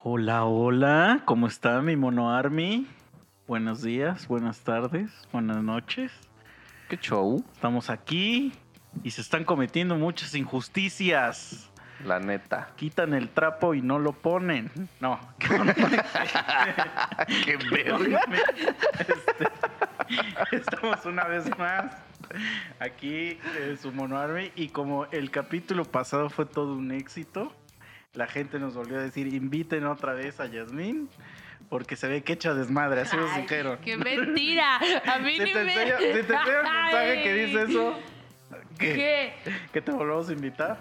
Hola, hola, ¿cómo está mi mono Army? Buenos días, buenas tardes, buenas noches. ¿Qué show? Estamos aquí y se están cometiendo muchas injusticias. La neta. Quitan el trapo y no lo ponen. No. Qué verga. Este, estamos una vez más aquí en su Mono Army y como el capítulo pasado fue todo un éxito, la gente nos volvió a decir inviten otra vez a Yasmín porque se ve que echa desmadre, así nos dijeron. ¡Qué mentira! A mí Si ni te me... enseño, si te enseño el mensaje que dice eso, ¿qué? ¿Qué? ¿Que te volvamos a invitar?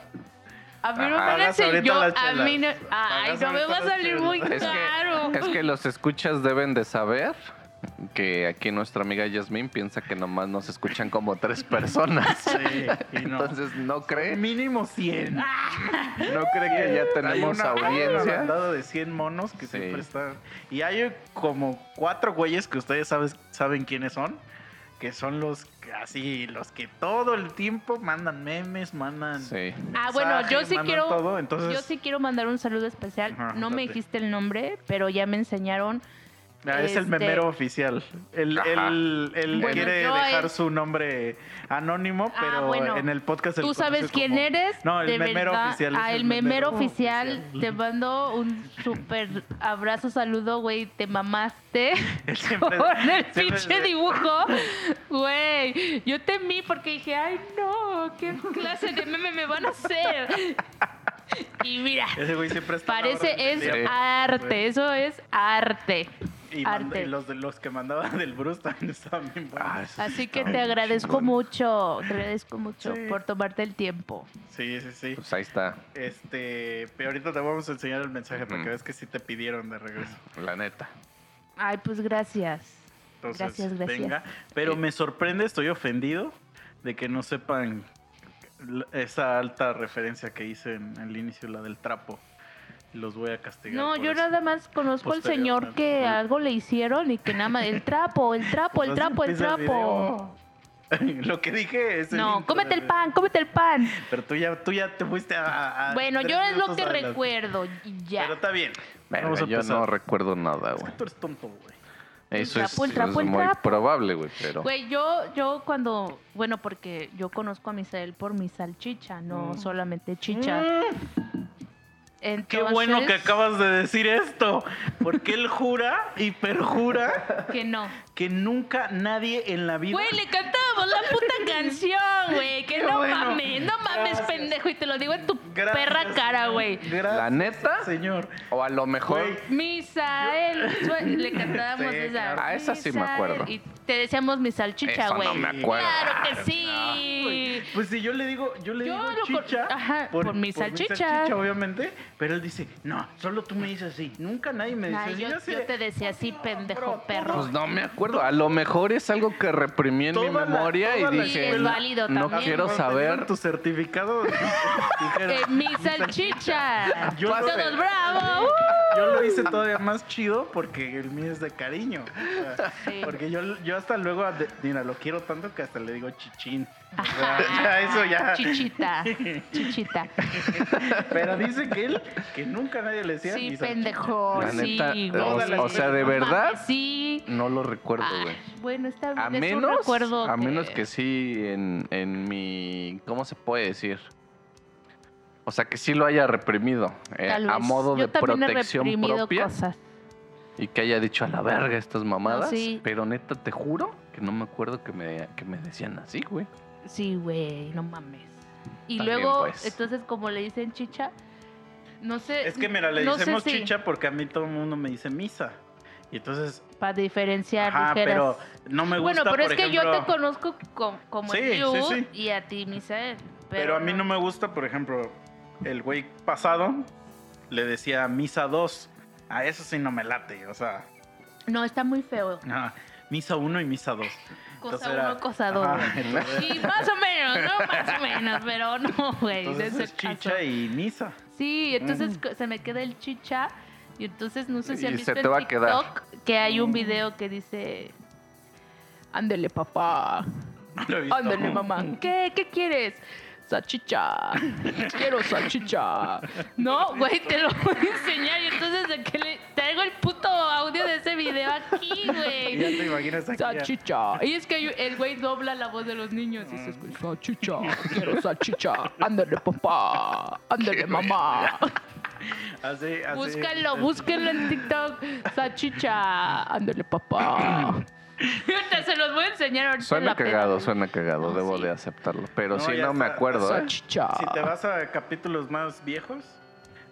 A mí no me las a mí no... Ay, no me va a salir muy chelas. Es caro. que, es que los escuchas deben de saber que aquí nuestra amiga Yasmín piensa que nomás nos escuchan como tres personas. Sí, y no. Entonces no cree, Mínimo 100. no cree que ya tenemos hay una, Hay audiencia. bandada de 100 monos que Sí. siempre están. Y hay como cuatro güeyes que ustedes sabes, saben quiénes son. Que son los que- así, los que todo el tiempo mandan memes, mandan. Sí. Ah, bueno, yo mensajes, sí quiero... todo, entonces, Yo sí quiero mandar un saludo especial. Ajá, no me dijiste el nombre, pero ya me enseñaron. Ah, es el este- memero oficial. Él, él- él Bueno, quiere dejar es- su nombre anónimo, Ah, pero bueno. en el podcast. Tú sabes quién como- eres. No, el de memero verdad. oficial. Ah, el memero oficial. Te mando un súper abrazo, saludo, güey. Te mamaste. Siempre- Con el pinche dibujo, güey. Yo temí porque dije, ay, no, ¿qué clase de meme me van a hacer? Y mira, Ese güey siempre está. a parece es arte, eso es arte. Y, manda- arte. y los de los que mandaban del Bruce también estaban bien buenos. Ah, Así que te agradezco chingón. mucho, te agradezco mucho Sí. por tomarte el tiempo. Sí, sí, sí. Pues ahí está, Este, pero ahorita te vamos a enseñar el mensaje para que Ujú. veas que sí te pidieron de regreso. la neta. Ay, pues gracias. Entonces, Gracias, gracias. venga. Pero me sorprende, estoy ofendido de que no sepan l- esa alta referencia que hice en el inicio, la del trapo. Los voy a castigar. No, yo eso. nada más conozco al señor que algo le hicieron y que nada más el trapo, el trapo, el trapo, el trapo. video. Lo que dije es. el No, cómete el pan, cómete el pan. Pero tú ya, tú ya te fuiste a. a- Bueno, yo es lo que adelante. recuerdo y ya. Pero está bien. Verga, Vamos a yo no recuerdo nada, Es que güey. tú eres tonto, güey. Eso trapo, es, trapo, muy trapo. probable, güey, pero... Güey, yo, yo cuando, bueno, porque yo conozco a Misael por mi salchicha, no Mm. solamente chicha. Qué Entonces, bueno que acabas de decir esto. Porque él jura y perjura Que no. Que nunca nadie en la vida. Güey, le cantábamos la puta canción, güey. Que Qué no bueno. mames, no mames, Gracias. pendejo. Y te lo digo en tu Gracias, perra cara, güey. ¿La neta? Señor. O a lo mejor... Güey, Misael. Le cantábamos Sí, esa. claro. Ah, esa sí me acuerdo. Y te decíamos mi salchicha, Eso no güey. me acuerdo. Claro que güey, sí. Pues si yo le digo, yo le Yo digo lo chicha. ajá, por mi salchicha. obviamente. Pero él dice, no, solo tú me dices así. Nunca nadie me dice así. yo, te decía así, pendejo perro. Pues no me acuerdo. A lo mejor es algo que reprimí en mi la- memoria y dije, es válido no también. quiero saber. tu certificado. dijeron, Eh, mi salchicha. Yo Todos bravo. Uh. Yo lo hice todavía más chido porque el mío es de cariño. O sea, Sí. Porque yo, yo hasta luego, a de- mira, lo quiero tanto que hasta le digo chichín. O sea, Ajá. ya, eso ya. Chichita. Chichita. Pero dice que él, que nunca nadie le decía Sí, pendejo. La sí, neta, o, o sea, de verdad, Sí. no lo recuerdo, güey. bueno, está bien. A es un menos, recuerdo a menos que sí en, en mi, ¿cómo se puede decir? O sea, que sí lo haya reprimido eh, Tal a modo Yo de he protección propia cosas. y que haya dicho a la verga estas mamadas. sí. Pero neta, te juro que no me acuerdo que me, que me decían así, güey. Sí, güey, no mames. Y luego, pues. entonces, como le dicen chicha, no sé. Es que mira, le no decimos si- chicha porque a mí todo el mundo me dice misa. Y entonces, Para diferenciar, ajá, pero no me gusta, bueno, pero es que yo te conozco com- como Sí, el you sí, sí. y a ti, Misael. Pero, Pero a mí no me gusta, por ejemplo, el güey pasado le decía misa 2. A eso sí no me late, o sea, No, está muy feo. no, misa 1 y misa 2. Cosa uno, cosa dos. Y más o menos, ¿no? Más o menos, pero no, güey. en Entonces caso. chicha y misa. Sí, entonces se me queda el chicha. Y entonces no sé si Y han se visto en quedar. TikTok que hay un video que dice. Ándele, papá. Ándele, mamá. ¿Qué? ¿Qué quieres? salchicha, quiero salchicha. No, güey, te lo voy a enseñar. Y entonces de traigo el puto audio de ese video aquí, güey. Ya te imaginas aquí. Salchicha. Y es que el güey dobla la voz de los niños y se escucha, salchicha, quiero salchicha, ándale papá, ándale mamá. Así, así. Búscalo, búscalo en TikTok. Salchicha, ándale papá. Ahorita se los voy a enseñar ahorita en Suena cagado, suena cagado, No, debo sí. de aceptarlo. Pero No, sí, no me acuerdo, ¿eh? Si te vas a capítulos más viejos,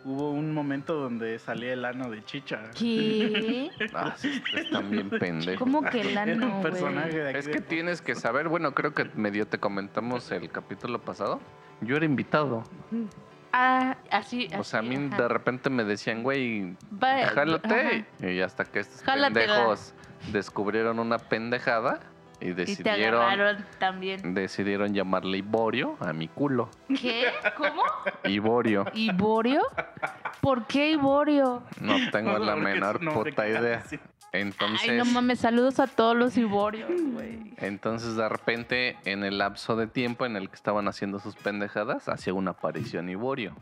hubo un momento donde salía el ano de Chicha. ¿Qué? Ah, están bien pendejos. ¿Cómo que el ano, personaje. Es de- que tienes que saber, bueno, creo que medio te comentamos el capítulo pasado. Yo era invitado. Ah, así, O sea, a así, mí ajá. de repente me decían, güey, jálate. Y hasta que estos Jálatela. pendejos descubrieron una pendejada y Y te decidieron, también. decidieron llamarle Iborio a mi culo. ¿Qué? ¿Cómo? Iborio. ¿Iborio? ¿Por qué Iborio? No tengo la menor puta idea. Entonces, Ay, no mames, saludos a todos los Iborios, güey. entonces de repente, en el lapso de tiempo en el que estaban haciendo sus pendejadas, hacía una aparición Iborio.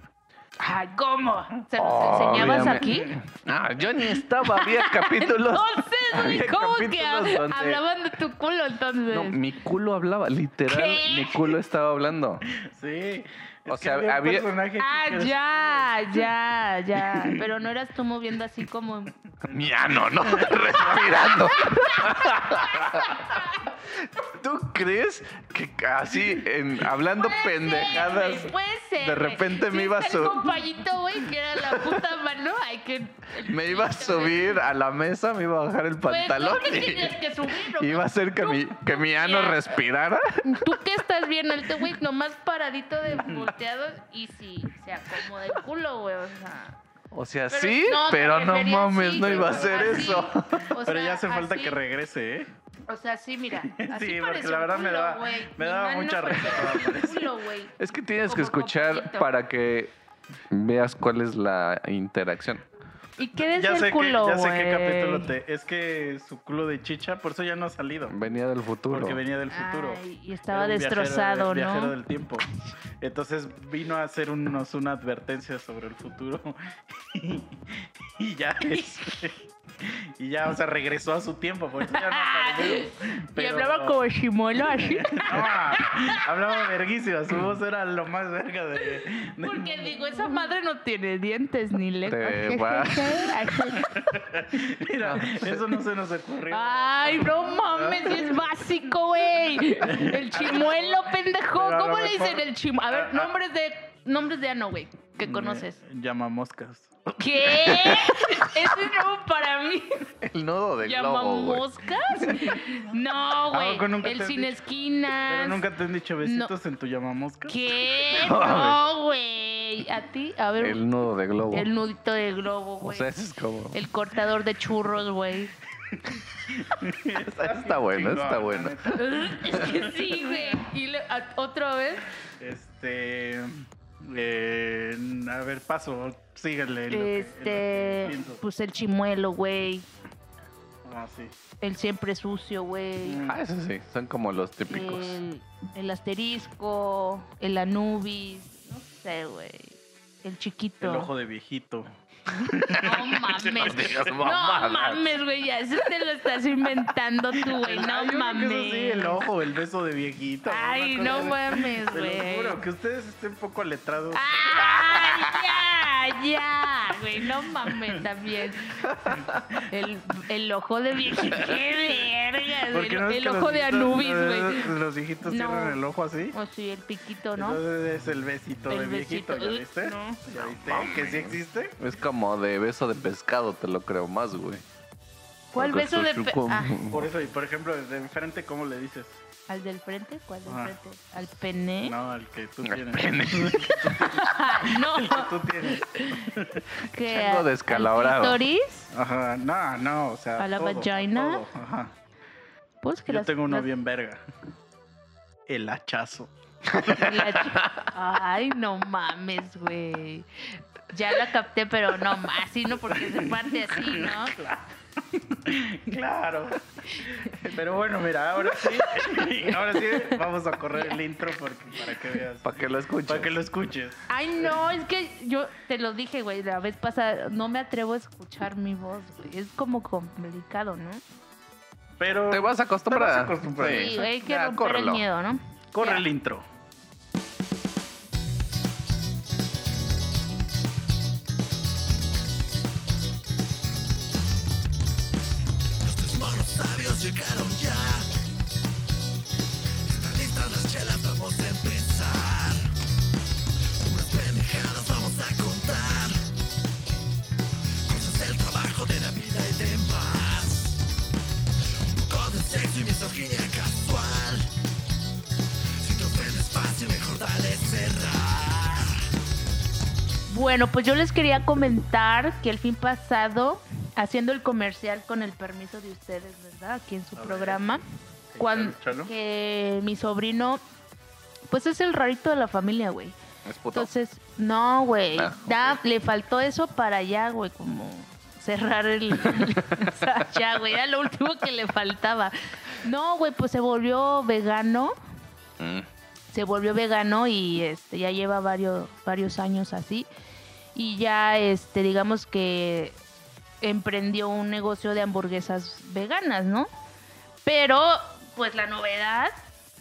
Ay, ¿cómo? ¿Se los enseñabas aquí? Ah, yo ni estaba, había capítulos. Entonces, güey, había ¿cómo que capítulos hab- donde- hablaban de tu culo entonces? No, mi culo hablaba, literal, ¿Qué? mi culo estaba hablando. Sí. O sea, un había- personaje Ah, que- ya, ya, ya. Pero no eras tú moviendo así como. Mi ano, no, respirando. ¿Tú crees que así, en, hablando Puede pendejadas, ser, puede ser, de repente me iba a está el su- compañito, güey, que era la puta mano, hay que. me iba a subir a la mesa, me iba a bajar el Pues, pantalón ¿cómo que y tienes que subir? no? iba a hacer que mi, que mi ano respirara. Tú que estás viendo el güey, nomás paradito de y sí, se acomoda el culo, güey, o sea. O sea, Pero- sí, no, pero no mames, así, no iba a así. eso. O Pero ya hace falta así. que regrese, ¿eh? O sea, sí, mira. Así Sí, porque la verdad me daba- me daba mucha risa. Es que tienes que escuchar poquito. para que veas cuál es la interacción. ¿Y qué decía Ya sé, el culo, que, ya sé qué capítulo te... Es que su culo de chicha, por eso ya no ha salido. Venía del futuro. Porque venía del futuro. Ay, y estaba Era un viajero- destrozado, viajero ¿no? del tiempo. Entonces vino a hacernos una advertencia sobre el futuro. y ya este, Y ya, o sea, regresó a su tiempo, por eso ya no apareció. Y Pero- hablaba como chimuelo así. No, hablaba verguísima, su voz era lo más verga de... de- Porque digo, esa madre no tiene dientes ni lengua. Mira, eso no se nos ocurrió. Ay, no mames, es básico, güey. El chimuelo, pendejo. Pero ¿Cómo le dicen el chimuelo? A ver, Ah, ah. nombres de nombres de ano, güey, que conoces. Llama moscas. ¿Qué? Ese es nuevo para mí. El nodo del globo, güey. ¿Llamamoscas? No, güey. poco nunca El han sin dicho? esquinas. Pero nunca te han dicho besitos en tu llamamoscas. ¿Qué? No, güey. ¿A ti? A ver. El nudo de globo. El nudito de globo, O güey. sea, eso es como. El cortador de churros, güey. Está, Está bueno, está bueno. Es que sí, güey. Y le- a- otra vez. Este. Eh, a ver, paso. Síguele. lo que- lo Este. pienso. Pues el chimuelo, güey. Ah, sí. El siempre sucio, güey. Mm. Ah, eso sí, son como los típicos. El, el asterisco. El anubis. No sé, güey. El chiquito. El ojo de viejito. No mames. No mames, güey. Ya eso te lo estás inventando tú, güey. No mames. eso sí, el ojo, el beso de viejito. Ay, no mames, Te lo güey. juro, que ustedes estén poco letrados. ¡Ay, ya! ¡Ya! Güey, no mames también. El, el ojo de viejito. ¡Qué verga! no El que ojo los de Anubis, los- güey. Los viejitos No. cierran el ojo así. O sí, el piquito, ¿no? Entonces es el besito El de viejito, besito. ¿ya viste? No. ¿Ya viste? Que sí existe. Es como de beso de pescado, te lo creo más, güey. ¿Cuál Porque beso de soy pe- como- ah, Por eso, y por ejemplo, de enfrente, ¿cómo le dices? ¿Al del frente? ¿Cuál del Ah. frente? ¿Al pene? No, al que tú Al tienes. pene. No. El que tú tienes. ¿Qué? Tengo ¿Al descalabrado. clítoris? Ajá, no, no, o sea. ¿A la todo, vagina? todo, Ajá. Pues que Yo las- tengo uno las- bien verga. El hachazo. la ch- Ay, no mames, güey. Ya la capté, pero no más, así no, porque se parte así, ¿no? Claro. Pero bueno, mira, ahora sí. Ahora sí, vamos a correr el intro porque, para que veas. Para que lo escuches. Para que lo escuches. Ay, no, es que yo te lo dije, güey, la vez pasada, no me atrevo a escuchar mi voz, güey. Es como complicado, ¿no? Pero Te vas a acostumbrar. Te vas a acostumbrar. Sí. Sí, hay que Ya, romper córrelo. el miedo, ¿no? corre Ya. el intro. Bueno, pues yo les quería comentar que el fin pasado, haciendo el comercial con el permiso de ustedes, ¿verdad? Aquí en su A programa, Sí, cuando chalo, que mi sobrino, pues es el rarito de la familia, güey. Es puto. Entonces, no, güey, Ah, da- le faltó eso para allá, güey, como cerrar el... ya, güey, era lo último que le faltaba. No, güey, pues se volvió vegano Mm. se volvió vegano y este ya lleva varios varios años así y ya este digamos que emprendió un negocio de hamburguesas veganas, ¿no? Pero pues la novedad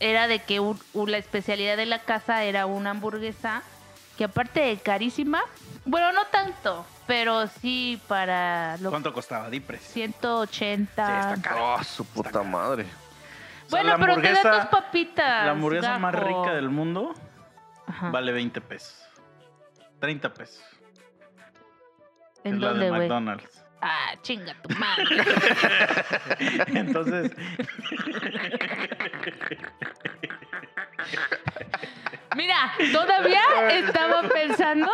era de que un- un- la especialidad de la casa era una hamburguesa que aparte de carísima, bueno, no tanto, pero sí para lo ¿Cuánto costaba? Di precio. 180. Sí, está caro. Oh, su puta madre. O sea, bueno, la pero te da hamburguesa- tus papitas. La hamburguesa más rica del mundo Ajá. vale 20 pesos. 30 pesos. ¿En es la dónde, de güey? McDonald's. Ah, chinga tu madre. Entonces, Mira, todavía estaba pensando.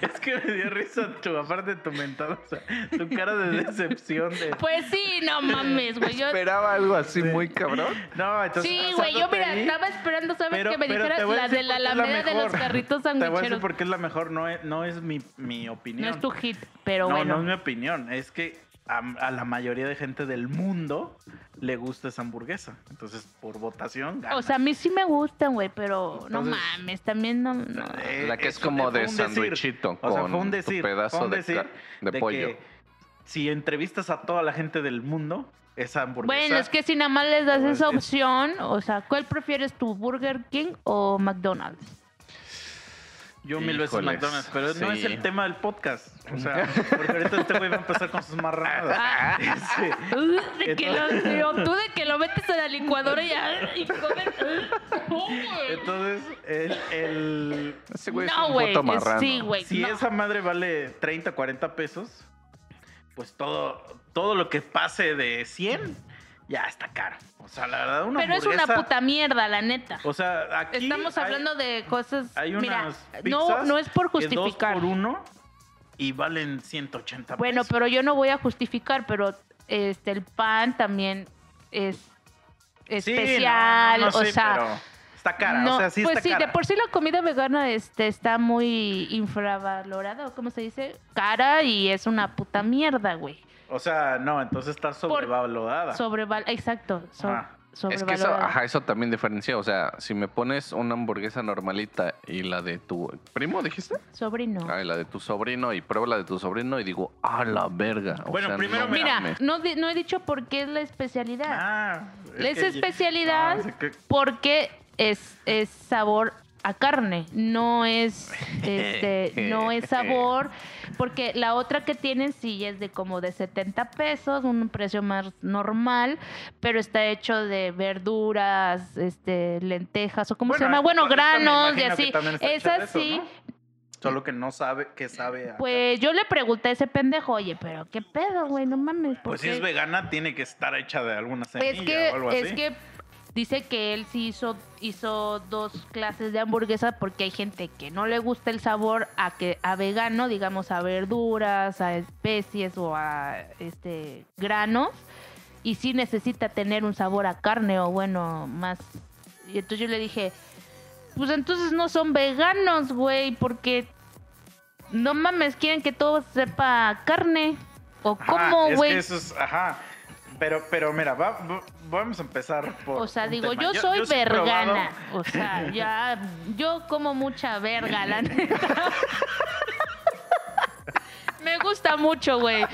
es que me dio risa tu, aparte de tu mentada, o sea, tu cara de decepción de... Pues sí, no mames, güey. Yo, Esperaba algo así muy cabrón. No, entonces... sí, güey. no Yo, mira, estaba esperando, ¿sabes? pero- que me dijeras la de la alameda de los carritos Te voy a decir sandwicheros. por qué es la mejor, no es, no es mi, mi opinión. No es tu hit, pero no, bueno. no es mi opinión. Es que a, a la mayoría de gente del mundo le gusta esa hamburguesa. Entonces, por votación, gana. O sea, a mí sí me gustan, güey, pero no mames, también no. no. Eh, La que es como de un decir. sandwichito O sea, con fue un decir, pedazo fue un de decir de pollo. que si entrevistas a toda la gente del mundo, esa hamburguesa. Bueno, es que si nada más les das esa opción, o sea, ¿cuál prefieres tú, Burger King o McDonald's? Yo mil veces Híjoles, McDonald's, pero no es sí. el tema del podcast. O sea, porque ahorita este güey va a empezar con sus marranadas. Ah. Sí. De que lo, tú de que lo metes a la licuadora y ya. y comes. Entonces, el, el- Ese güey es No, un es- marrano. Sí, güey. si no. esa madre vale 30, 40 pesos, pues todo, todo lo que pase de 100 ya está caro. O sea, la verdad, una Pero es una puta mierda, la neta. O sea, aquí Estamos hay- hablando de cosas. Hay unas Mira, pizzas no, no es por justificar. dos por uno y valen 180 Bueno, pesos. pero yo no voy a justificar, pero este el pan también es Sí, especial, no, no, no, o sí, sea, pero está cara, no, o sea, sí pues está sí, cara. de por sí la comida vegana este está muy infravalorada, o cómo se dice, cara y es una puta mierda, güey. O sea, no, entonces está sobrevalorada. Sobreval, exacto, so- Ajá. Es que eso, sobrevalorada. ajá, eso también diferencia. O sea, si me pones una hamburguesa normalita y la de tu primo, dijiste? Sobrino. Ah, y la de tu sobrino y pruebo la de tu sobrino y digo, ah, la verga. O Bueno, sea, primero no Mira, no, he dicho por qué es la especialidad. Ah, es que- especialidad Ah, que- porque es, es sabor a carne, no es este, no es sabor, porque la otra que tienen sí es de como de 70 pesos, un precio más normal, pero está hecho de verduras, este, lentejas o cómo se llama, bueno, granos y así. Es eso, así. ¿no? Solo que no sabe que sabe a- Pues yo le pregunté a ese pendejo, oye, pero qué pedo, güey, no mames. ¿por Pues si qué?" es vegana, tiene que estar hecha de alguna semilla Es que, o algo así. es que dice que él sí hizo, hizo dos clases de hamburguesa porque hay gente que no le gusta el sabor a que a vegano, digamos a verduras, a especies o a este granos y sí necesita tener un sabor a carne o bueno, más. Y entonces yo le dije, pues entonces no son veganos, güey, porque no mames, quieren que todo sepa carne. ¿O cómo, es güey? que eso es, ajá. Pero, pero mira, va- va- vamos a empezar por. O sea, un digo, tema. yo soy probado- vergana. O sea, ya, yo como mucha verga, la neta. Me gusta mucho, güey.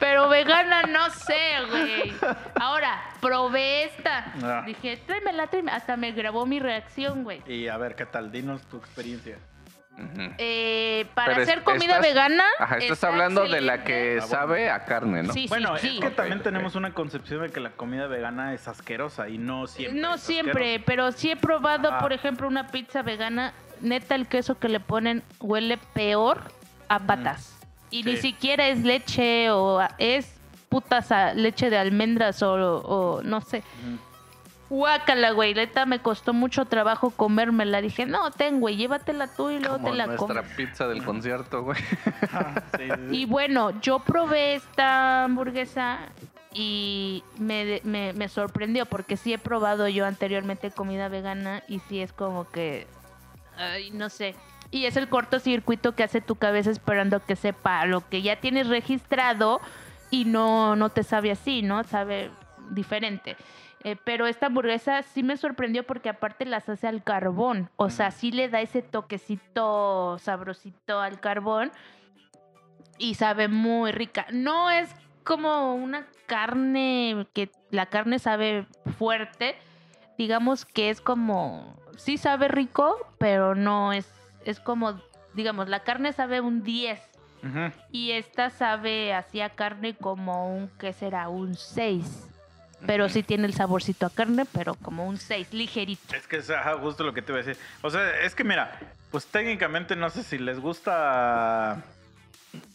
Pero vegana no sé, güey. Ahora, probé esta. Ah. Dije, tráemela, tráemela. Hasta me grabó mi reacción, güey. Y a ver, ¿qué tal? Dinos tu experiencia. Ujú. Eh, para Pero es- hacer comida estás- vegana. Ajá, estás está hablando de la que excelente. Ah, bueno. sabe a carne, ¿no? Sí, Bueno, sí, sí. es que también Ok, ok. tenemos una concepción de que la comida vegana es asquerosa y no siempre. No es siempre, asquerosa. pero sí he probado, Ah. por ejemplo, una pizza vegana. Neta, el queso que le ponen huele peor a patas. Y ni Sí. siquiera es leche o es puta sa- leche de almendras o, o no sé. Ujú. Guácala, güey. Neta, me costó mucho trabajo comérmela. Dije, no, ten, güey, llévatela tú y luego Como te la nuestra comes. pizza del concierto, güey. Ah, sí, sí, sí. Y bueno, yo probé esta hamburguesa y me, me, me sorprendió porque sí he probado yo anteriormente comida vegana y sí es como que, ay, no sé. Y es el cortocircuito que hace tu cabeza esperando que sepa lo que ya tienes registrado y no, no te sabe así, ¿no? Sabe diferente. Eh, pero esta hamburguesa sí me sorprendió porque aparte las hace al carbón. O sea, sí le da ese toquecito sabrosito al carbón y sabe muy rica. No es como una carne que la carne sabe fuerte, digamos que es como sí sabe rico, pero no es es como digamos, la carne sabe un 10 Ujú. y esta sabe así a carne como un ¿qué será? un 6. Pero sí tiene el saborcito a carne, pero como un 6, ligerito. Es que es ajá, justo lo que te iba a decir. O sea, es que mira, pues técnicamente no sé si les gusta.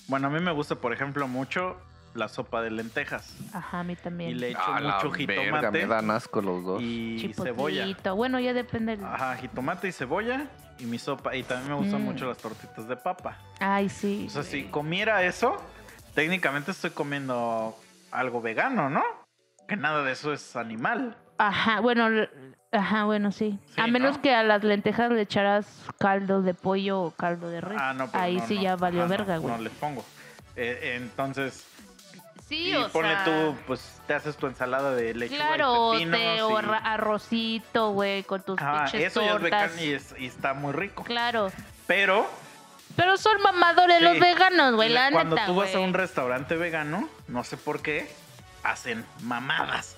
Bueno, a mí me gusta, por ejemplo, mucho la sopa de lentejas. Ajá, a mí también. Y le echo Ah, la mucho verga, jitomate me dan asco los dos. y cebolla. Bueno, ya depende. del- Ajá, jitomate y cebolla y mi sopa. Y también me gustan Mm. mucho las tortitas de papa. Ay, sí. O sea, si comiera eso, técnicamente estoy comiendo algo vegano, ¿no? Que nada de eso es animal. Ajá, bueno, ajá, bueno, sí. Sí, a menos ¿no? que a las lentejas le echaras caldo de pollo o caldo de res. Ah, no, pero Ahí no, sí no. ya valió verga, güey. No, les pongo. Eh, entonces, sí, y o ponle sea, tú, pues te haces tu ensalada de lechuga Claro, y pepinos. te, o y- arrocito, güey, con tus pinches eso ya es tortas. vegano y, es- y está muy rico. Claro. Pero Pero son mamadores los veganos, güey, la cuando neta, tú vas a un restaurante vegano, no sé por qué, hacen mamadas.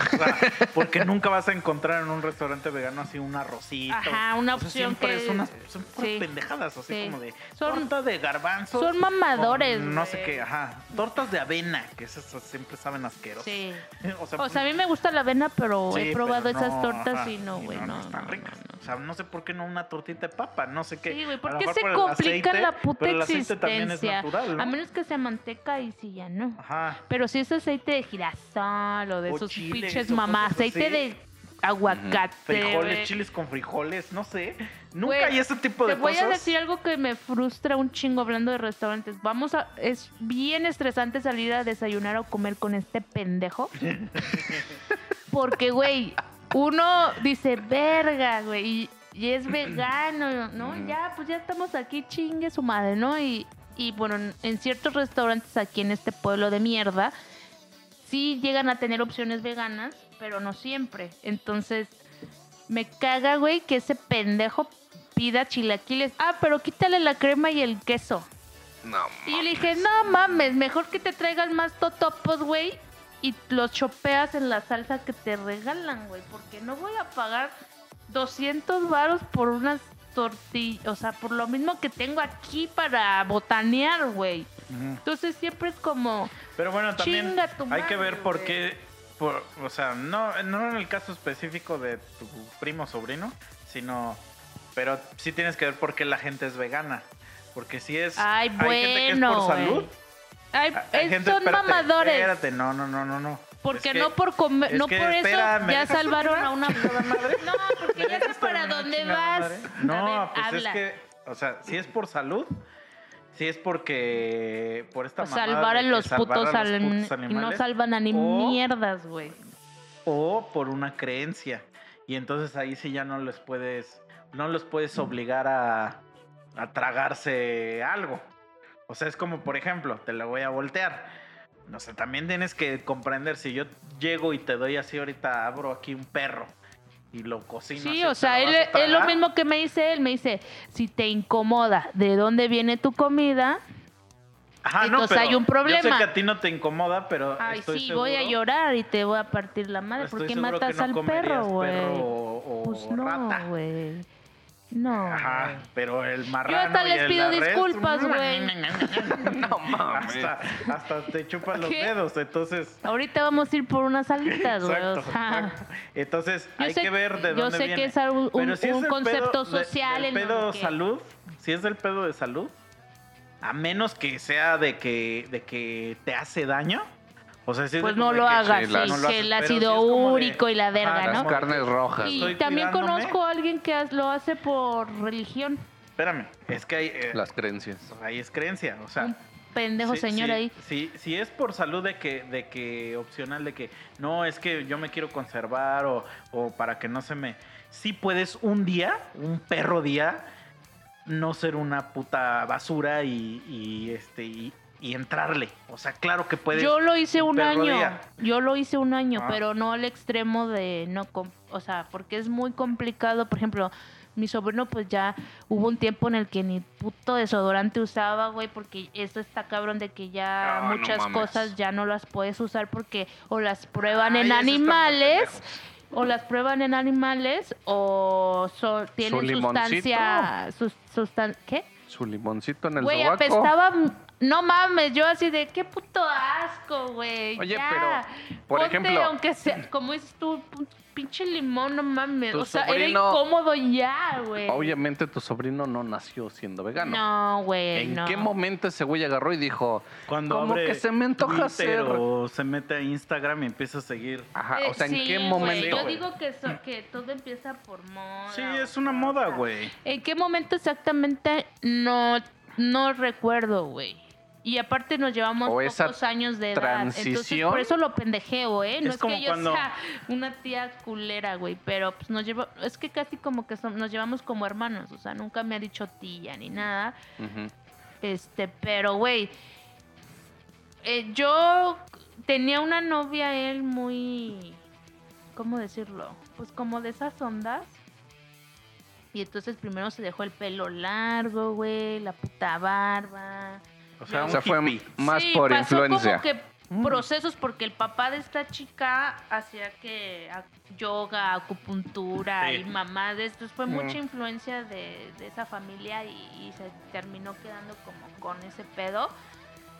O sea, porque nunca vas a encontrar en un restaurante vegano así un arrocito. Ajá, una O sea, opción siempre que- es unas, son puras sí. pendejadas, así Sí. como de Son- torta de garbanzo. son mamadores, No sé qué, ajá. Tortas de avena, que esas siempre saben asqueros. Sí. O sea, O sea, a mí me gusta la avena, pero sí, he probado pero esas tortas ajá, y no, güey, no, no, están ricas. no. O sea, no sé por qué no una tortita de papa, no sé qué. Sí, güey, ¿por qué se por complica aceite, la puta pero el aceite también es existencia? natural, ¿no? A menos que sea manteca y sí ya no. Ajá. Pero si es aceite de girasol o de O esos chiles, pinches mamás, cosas aceite de aguacate. Frijoles, chiles con frijoles, no sé. Nunca Güey, hay ese tipo de Te voy cosas. a decir algo que me frustra un chingo hablando de restaurantes. Vamos a. Es bien estresante salir a desayunar o comer con este pendejo. Porque, güey, uno dice, verga, güey, y, y es vegano, ¿no? Ya, pues ya estamos aquí, chingue su madre, ¿no? Y, y bueno, en- en ciertos restaurantes aquí en este pueblo de mierda, sí llegan a tener opciones veganas, pero no siempre. Entonces, me caga, güey, que ese pendejo pida chilaquiles. Ah, pero quítale la crema y el queso. No, Y yo le dije, no mames, mejor que te traigan más totopos, güey. Y los chopeas en la salsa que te regalan, güey. Porque no voy a pagar 200 varos por unas tortillas. O sea, por lo mismo que tengo aquí para botanear, güey. Entonces siempre es como... Pero bueno, también Chinga tu hay que madre, ver por güey. qué. por- o sea, no, no en el caso específico de tu primo sobrino, sino. Pero sí tienes que ver por qué la gente es vegana. Porque si es. Ay, hay gente que es bueno, por salud. Ay, es- gente- son espérate, mamadores. Espérate, no, no, no, no, no. Porque Es que- no por comer, es no por espera, eso ¿me ya salvaron a una madre? No, porque ¿Me ya sé dejas para dónde vas. madre? A No, ver, pues habla. es que, o sea, si es por salud, si es porque por esta mamada salvar a los putos, a los al- putos y no animales, salvan a ni o- mierdas, güey. o por una creencia. Y entonces ahí sí ya no les puedes, no los puedes obligar a, a tragarse algo. O sea, es como, por ejemplo, te lo voy a voltear. O sea, también tienes que comprender, si yo llego y te doy así ahorita, abro aquí un perro y lo cocino. Sí, así, o ¿te sea, él, es lo mismo que me dice él. Me dice, si te incomoda de dónde viene tu comida, Ajá, no, Entonces pero hay un Yo sé problema. que a ti no te incomoda, pero Ay, estoy sí, seguro, voy a llorar y te voy a partir la madre. estoy ¿Por qué seguro matas no al perro, güey? perro o, Pues no, güey. No. Ajá, pero el marrano Yo hasta les pido arrest, disculpas, güey. No mames. Hasta, hasta te chupan los ¿Qué? dedos, entonces... Ahorita vamos a ir por unas alitas, güey. Exacto, exacto. Entonces Yo hay sé- que ver de yo dónde sé viene. que es algo- un- Pero si es un el concepto pedo de- social el en pedo que- salud, si es del pedo de salud, a menos que sea de que de que te hace daño, o sea, si es de pues no lo hagas, sí, sí, las- no lo que haces, el ácido de- úrico y la verga, Ajá, ¿no? Las carnes rojas. Y Estoy también cuidándome. conozco a alguien que lo hace por religión. Espérame, es que hay eh, Las creencias. ahí es creencia, o sea, Un pendejo Sí, señor sí, ahí. Sí, si es por salud de que, de que opcional de que no, es que yo me quiero conservar o, o para que no se me. Sí puedes un día, un perro día, no ser una puta basura y, y, este y, y entrarle. O sea, claro que puedes. Yo lo hice un año. día. Yo lo hice un año, Ah. pero no al extremo de no, com- o sea, porque es muy complicado. Por ejemplo, mi sobrino, pues ya hubo un tiempo en el que ni puto desodorante usaba, güey, porque eso está cabrón de que ya Ah, no muchas cosas ya no las puedes usar porque o las prueban Ay, en animales. O las prueban en animales o so- tienen sustancia, sus- sustan- ¿qué? Su limoncito en el Güey, apestaba. No mames, yo así de qué puto asco, güey. Oye, ya. pero, por Ponte, ejemplo- aunque sea, como dices tú, pinche limón, no mames. Tu O sea, era sobrino- incómodo ya, güey. Obviamente tu sobrino no nació siendo vegano. No, güey. ¿En no. qué momento ese güey agarró y dijo, Cuando como abre que se me antoja hacer? o se mete a Instagram y empieza a seguir. Ajá, Eh, o sea, ¿en sí, qué momento? Yo digo que, so- que todo empieza por moda. Sí, es una moda, güey. ¿En qué momento exactamente? No, no recuerdo, güey. Y aparte nos llevamos O pocos años de edad. Entonces, transición. por eso lo pendejeo, ¿eh? No Es es, como que yo cuando- sea una tía culera, güey. Pero pues nos lleva... Es que casi como que nos llevamos como hermanos. O sea, nunca me ha dicho tía ni nada. Este, pero, güey. eh, yo tenía una novia, él muy. ¿Cómo decirlo? Pues como de esas ondas. Y entonces primero se dejó el pelo largo, güey, la puta barba. O sea, O sea, fue más Sí, por pasó influencia. Como que procesos porque el papá de esta chica hacía que yoga, acupuntura Sí. y mamá de estos fue mucha Mm. influencia de, de esa familia y, y se terminó quedando como con ese pedo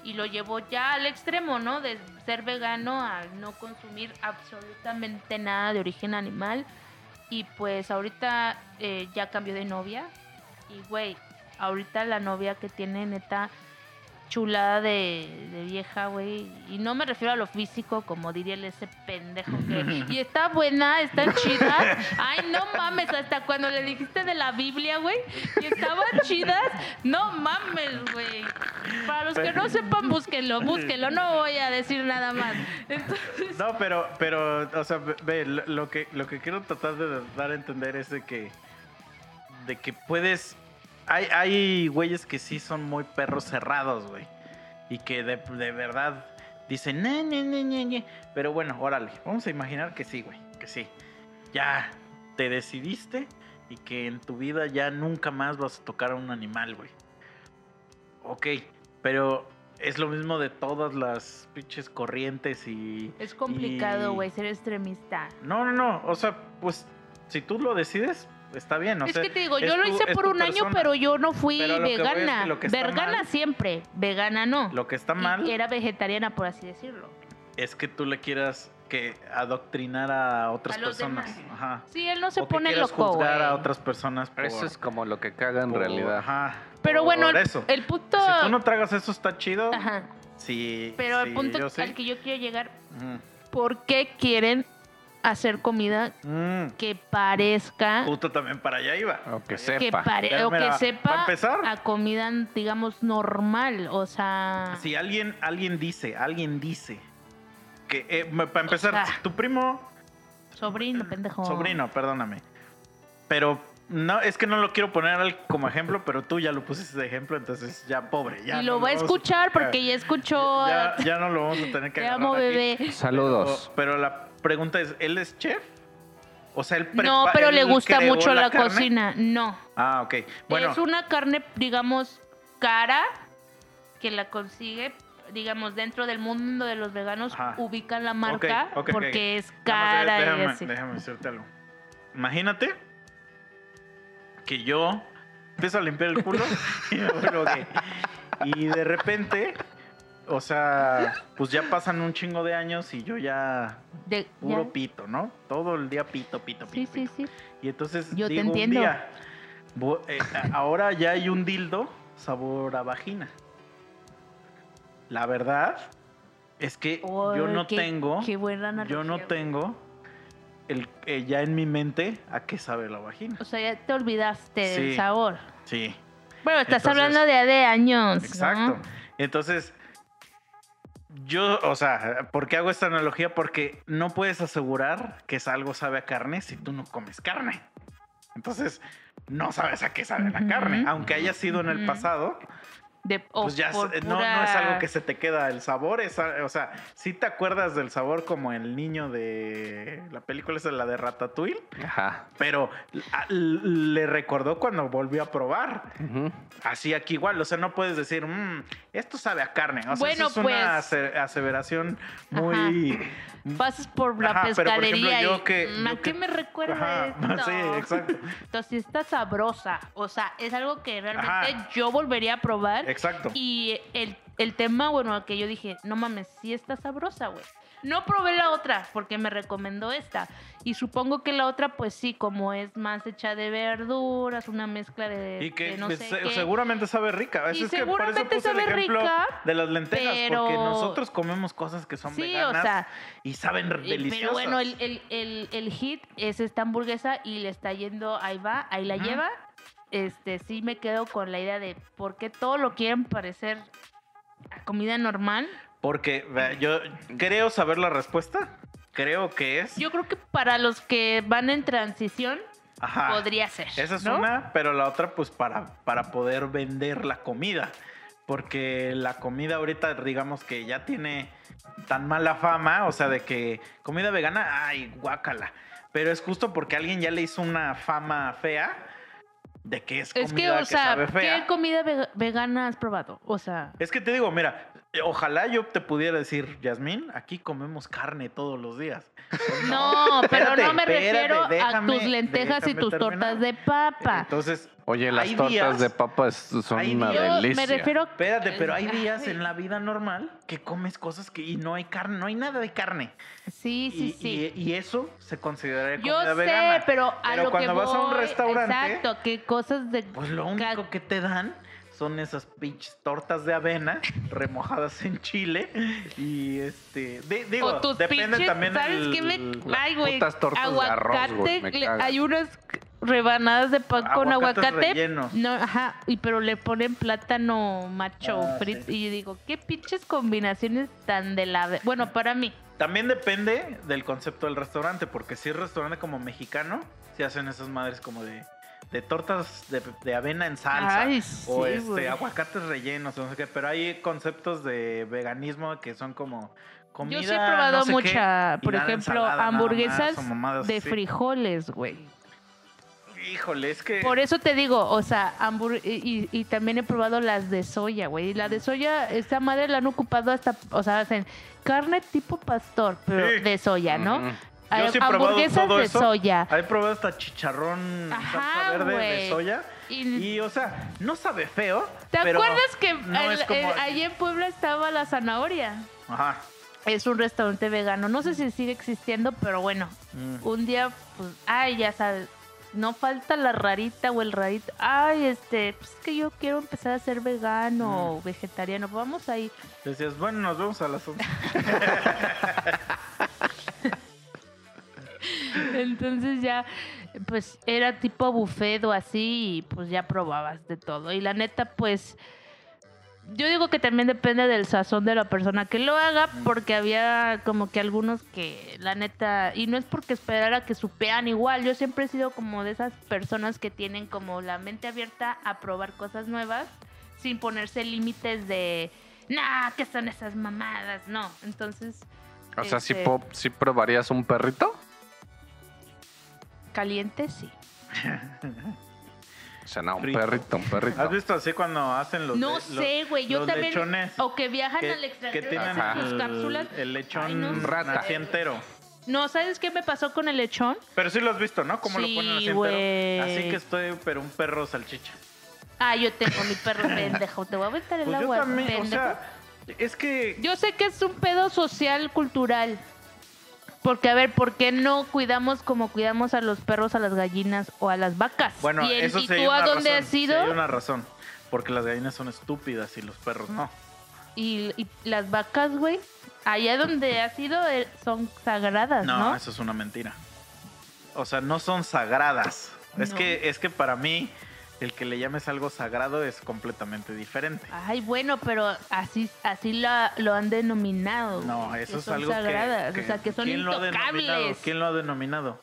y lo llevó ya al extremo, ¿no? De ser vegano a no consumir absolutamente nada de origen animal y pues ahorita eh, ya cambió de novia y güey, ahorita la novia que tiene neta chulada de, de vieja, güey. Y no me refiero a lo físico, como diría el ese pendejo que. Y está buena, está chida. Ay, no mames, hasta cuando le dijiste de la Biblia, güey. Y estaban chidas. No mames, güey. Para los que no sepan, búsquenlo, búsquenlo. No voy a decir nada más. Entonces, No, pero, pero, o sea, ve- lo que, lo que quiero tratar de dar a entender es de que, de que puedes, hay, hay güeyes que sí son muy perros cerrados, güey, y que de, de verdad dicen, ne, ne, ne, ne, ne". pero bueno, órale, vamos a imaginar que sí, güey, que sí, ya te decidiste y que en tu vida ya nunca más vas a tocar a un animal, güey. Ok, pero es lo mismo de todas las pinches corrientes y... es complicado, y- güey, ser extremista. No, no, no, o sea, pues si tú lo decides, está bien. o es que te digo, yo lo hice por un año, pero yo no fui que es que vegana. lo que Vegana mal- siempre, vegana no. Lo que está Y mal era vegetariana, por así decirlo. es que tú le quieras que adoctrinar a otras A personas. Ajá. Sí, él no se o que pone quieras loco, juzgar a otras personas por, Eso es como lo que caga en por- realidad. Ajá. Pero por bueno, el, eso. el puto... Si tú no tragas eso está chido. Ajá. Sí. Pero sí, el punto yo sí. al que yo quiero llegar. ¿por qué quieren hacer comida Mm. que parezca... Justo también para allá iba. O que Que sepa. pare- Ya, o que mira, sepa empezar- a comida, digamos, normal. O sea... Si alguien, alguien dice, alguien dice que, eh, me- para empezar, sea, tu primo Sobrino, pendejo. Sobrino, perdóname. Pero no, es que no lo quiero poner al- como ejemplo, pero tú ya lo pusiste de ejemplo, entonces ya pobre. Ya y no lo va a escuchar porque ya escuchó... Ya, ya no lo vamos a tener que Te agarrar amo, aquí. bebé. Saludos. Pero, pero la pregunta es, ¿él es chef? O sea, él No, pero le gusta mucho la, cocina. No. Ah, ok. Bueno, Es una carne, digamos, cara, que la consigue, digamos, dentro del mundo de los veganos, Ajá. ubican la marca porque es cara y déjame, así. déjame decirte algo. Imagínate que yo empiezo a limpiar el culo y. Y de repente, o sea, pues ya pasan un chingo de años y yo ya De- puro ya. pito, ¿no? Todo el día pito, pito, pito. Sí, sí, pito. sí. Y entonces Yo te digo entiendo. un día, eh, ahora ya hay un dildo sabor a vagina. La verdad es que yo no qué- tengo, Qué buena yo no tengo el, eh, ya en mi mente a qué sabe la vagina. O sea, ya te olvidaste del sabor. Sí, Bueno, estás Entonces- hablando de, de años. ¿no? exacto. Entonces, yo, o sea, ¿por qué hago esta analogía? Porque no puedes asegurar que algo sabe a carne si tú no comes carne. Entonces, no sabes a qué sabe la carne. Aunque haya sido en el pasado, De, pues ya por es- no, no es algo que se te queda el sabor. Es, a- o sea, sí te acuerdas del sabor como el niño de la película, esa la de Ratatouille, Ajá. pero a- le recordó cuando volvió a probar. Así aquí igual, o sea, no puedes decir, "Mm, esto sabe a carne. O sea, Bueno, eso es pues- una ase- aseveración muy... Pasas por la Ajá, pero, por pescadería ejemplo, yo y que- ¿a yo qué que- me recuerda Ajá, esto? sí, exacto. Entonces está sabrosa. O sea, es algo que realmente Ajá. yo volvería a probar. Exacto. Y el, el tema, bueno, que yo dije, no mames, sí está sabrosa, güey. No probé la otra porque me recomendó esta. Y supongo que la otra, pues sí, como es más hecha de verduras, una mezcla de, Y que de no pues, sé se- qué. seguramente sabe rica. Y es que por eso seguramente puse el sabe ejemplo rica, de las lentejas, pero- porque nosotros comemos cosas que son Sí, veganas o sea, y saben deliciosas. Pero bueno, el, el, el, el hit es esta hamburguesa y le está yendo, ahí va, ahí la lleva. Este, sí me quedo con la idea de por qué todo lo quieren parecer a comida normal. Porque yo creo saber la respuesta. Creo que es. Yo creo que para los que van en transición Ajá. podría ser. Esa es ¿no? una, pero la otra, pues para, para poder vender la comida. Porque la comida ahorita, digamos que ya tiene tan mala fama, o sea, de que comida vegana, ay, guácala. Pero es justo porque alguien ya le hizo una fama fea de que es comida Es que, o sea, sabe fea. ¿qué comida vega- vegana has probado? O sea, Es que te digo, mira, eh, ojalá yo te pudiera decir, Yasmín, aquí comemos carne todos los días. no, pero espérate, no me espérate, refiero a tus lentejas y tus terminar. tortas de papa. Entonces, Oye, las tortas días- de papa es- son hay una días- Yo delicia. me refiero Espérate, pero hay días en la vida normal que comes cosas que y no hay carne, no hay nada de carne. Sí, sí, y, sí. y- y eso se consideraría Yo comida sé, vegana. pero a Pero lo cuando que vas a un restaurante, Exacto, que cosas de... Pues lo único que te dan son esas pinches tortas de avena remojadas en chile y este di- digo, o tus depende pinches, también ¿sabes el- qué me...? Ay, güey, putas tortas de aguacate, arroz, güey, me le- cagan. hay unas rebanadas de pan con aguacate. rellenos. No, ajá, y pero le ponen plátano macho Ah, frito. sí. Y yo digo, qué pinches combinaciones tan de la... Bueno, para mí. También depende del concepto del restaurante, porque si es restaurante como mexicano, se hacen esas madres como de, de tortas de, de avena en salsa. Ay, o sí, este, güey. aguacates rellenos, o no sé qué. Pero hay conceptos de veganismo que son como comida. Yo sí he probado no sé qué, mucha, por ejemplo, ensalada nada más, hamburguesas o de así. frijoles, güey. Híjole, es que. Por eso te digo, o sea, hambur- y, y- y también he probado las de soya, güey. Y la de soya, esta madre la han ocupado hasta, o sea, hacen carne tipo pastor, pero Sí. de soya, ¿no? Sí he probado hamburguesas todo de eso. soya. He probado hasta chicharrón Ajá, salsa verde de soya. Y- Y, o sea, no sabe feo. ¿Te pero acuerdas que no el- es como- el- allí en Puebla estaba la zanahoria? Ajá. Es un restaurante vegano. No sé si sigue existiendo, pero bueno, Mm. un día, pues, ay, ya sabes, no falta la rarita o el rarito. Ay, este, pues es que yo quiero empezar a ser vegano o vegetariano. Vamos ahí. Decías, bueno, nos vemos a las 11. Entonces ya, pues era tipo buffet o así y pues ya probabas de todo. Y la neta, pues, yo digo que también depende del sazón de la persona que lo haga, porque había como que algunos que la neta, y no es porque esperara que supieran igual, yo siempre he sido como de esas personas que tienen como la mente abierta a probar cosas nuevas sin ponerse límites de, nah, ¿qué son esas mamadas? No, entonces... O sea, si este, probarías un perrito? Caliente, sí. O sea, no, un perrito, un perrito. ¿Has visto así cuando hacen los No sé, güey. Yo los también. lechones O que viajan que, al que extranjero y tienen hacen sus el, cápsulas. el lechón Ay, no. Rata. así entero. No, ¿sabes qué me pasó con el lechón? Pero sí lo has visto, ¿no? Cómo Sí, lo ponen así entero. Así que estoy, pero un perro salchicha. Ah, yo tengo mi perro pendejo. Te voy a aventar el Pues yo agua. o sea, es que Yo sé que es un pedo social, cultural. Porque, a ver, ¿por qué no cuidamos como cuidamos a los perros, a las gallinas o a las vacas? Bueno, ¿Y, el- eso y tú a dónde razón, has ido? sería una razón. Porque las gallinas son estúpidas y los perros no. Y, y las vacas, güey, allá donde has ido eh, son sagradas, ¿no? No, eso es una mentira. O sea, no son sagradas. Es No. que es que para mí el que le llames algo sagrado es completamente diferente. Ay, bueno, pero así, así lo han denominado. No, eso que es son algo que- sagradas, que, o sea, que son ¿quién lo intocables. ¿Quién lo ha denominado?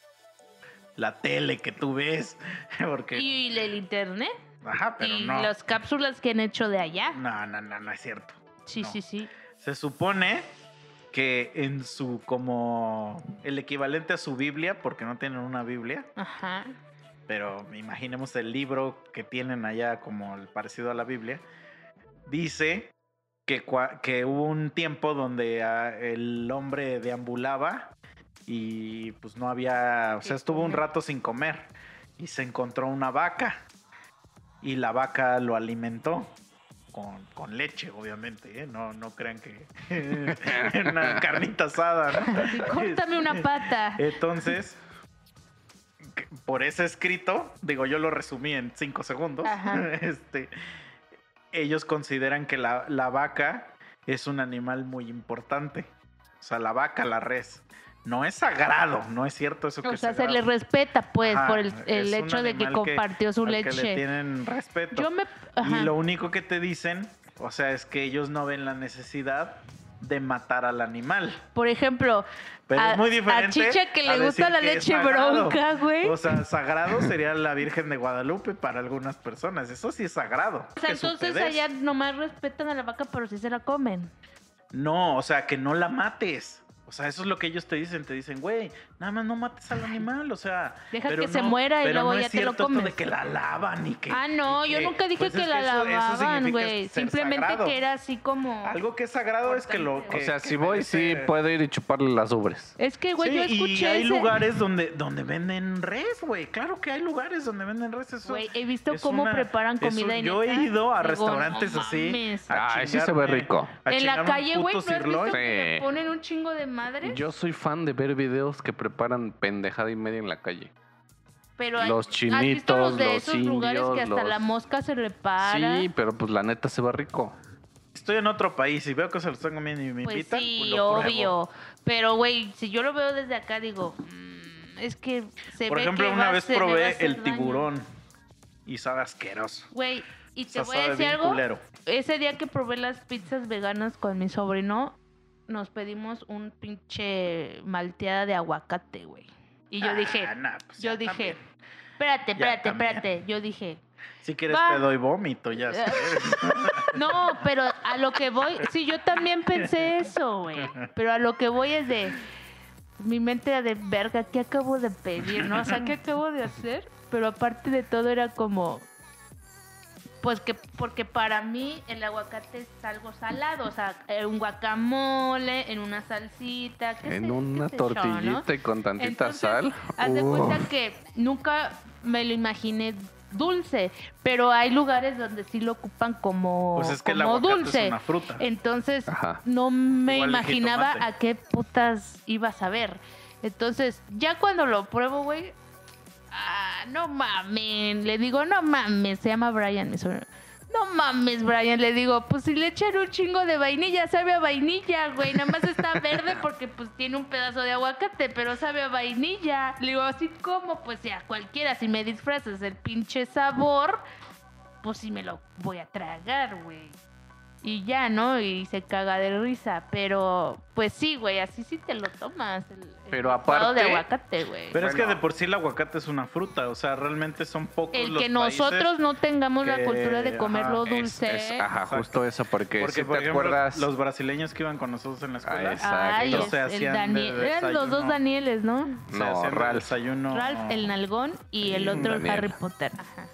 La tele que tú ves, porque Y el internet. ajá, pero y no. las cápsulas que han hecho de allá. No, no, no, no es cierto. Sí, no. sí, sí. Se supone que en su como el equivalente a su Biblia, porque no tienen una Biblia, Ajá. Pero imaginemos el libro que tienen allá como el parecido a la Biblia, dice que, que hubo un tiempo donde el hombre deambulaba y pues no había, o sea, ¿Qué estuvo un rato sin comer y se encontró una vaca y la vaca lo alimentó. Con, con leche, obviamente, ¿eh? No, no crean que una carnita asada, ¿no? Córtame una pata. Entonces, por ese escrito, digo, yo lo resumí en cinco segundos. Ajá. Este, ellos consideran que la, la vaca es un animal muy importante. O sea, la vaca, la res. No es sagrado, no es cierto eso que O sea, se le respeta, pues, Ajá, por el, hecho de que compartió su que leche. le tienen respeto. Yo me. Y lo único que te dicen, o sea, es que ellos no ven la necesidad de matar al animal. Por ejemplo, Pero a, es muy diferente. a Chicha que le gusta la leche bronca, güey. O sea, sagrado sería la Virgen de Guadalupe para algunas personas. Eso sí es sagrado. O sea, entonces allá nomás respetan a la vaca, pero sí se la comen. No, o sea, que no la mates. O sea, eso es lo que ellos te dicen. Te dicen, güey, nada más no mates al animal. O sea, Deja pero que se muera y luego no ya es te lo cierto esto comes. de que la lavan y que. ah, no, yo que- nunca dije pues que es la eso- eso lavaban, güey. Simplemente sagrado. que era así como. Algo que es sagrado es que lo. Que, o sea, que si voy, sí puedo ir y chuparle las ubres. Es que, güey, Sí, yo escuché y hay ese- lugares donde, donde venden res, güey. Claro que hay lugares donde venden res. Güey, he visto es cómo una- preparan comida y Yo he ido a restaurantes no así. Ah, sí se ve rico. En la calle, güey, ¿no puto has visto sirloin. que ponen un chingo de madre? Yo soy fan de ver videos que preparan pendejada y media en la calle. Pero hay- Los ¿has visto los chinitos, de los esos lugares que indios, hasta la los- mosca se le para? Sí, pero pues la neta se ve rico. Estoy en otro país y veo que se lo están comiendo y me Pues invitan. sí, pues lo pruebo. obvio. Pero, güey, si yo lo veo desde acá, digo, mm, es que se Por ve ejemplo, que una va- vez va probé el daño. tiburón y sabe asqueroso. Güey, y O te sea, voy a decir algo. culero. Ese día que probé las pizzas veganas con mi sobrino, nos pedimos un pinche malteada de aguacate, güey. Y yo Ah, dije, nah, pues yo dije, también. espérate, espérate, espérate. Yo dije, Si quieres Va. te doy vómito, ya sabes. no, pero a lo que voy, sí, yo también pensé eso, güey. Pero a lo que voy es de, mi mente era de verga, ¿qué acabo de pedir, no? O sea, ¿qué acabo de hacer? Pero aparte de todo era como, pues que, porque para mí el aguacate es algo salado, o sea, eh, un guacamole, en una salsita, qué En sé- una qué sé yo, ¿no? tortillita y con tantita Entonces, sal. Haz de cuenta que nunca me lo imaginé dulce, pero hay lugares donde sí lo ocupan como, Pues es que el como aguacate dulce. es una fruta. Entonces, Ajá. no me Igual el imaginaba a qué putas ibas a ver. Entonces, ya cuando lo pruebo, güey, ah, no mames, le digo, no mames, se llama Brian, mi sobrino. No mames, Brian, le digo, pues si le echan un chingo de vainilla, sabe a vainilla, güey. Nada más está verde porque pues tiene un pedazo de aguacate, pero sabe a vainilla. Le digo, así como, pues ya, cualquiera, si me disfrazas el pinche sabor, pues sí me lo voy a tragar, güey. Y ya, ¿no? Y se caga de risa. Pero, pues sí, güey, así sí te lo tomas. El, el Pero licuado de aparte- aguacate, güey. Pero es que de por sí el aguacate es una fruta, o sea, realmente son pocos El los que países- nosotros no tengamos la cultura de comerlo ajá, dulce. es- ajá, Exacto. justo eso, porque, Porque, si por te ejemplo, acuerdas... los brasileños que iban con nosotros en la escuela, Ah, exacto. Ay, no es- se el hacían Daniel. de Eran los dos. Danieles, ¿no? se No, Ralph. desayuno. Ralph, el nalgón y el Mm, otro el Daniel. Harry Potter. Ajá.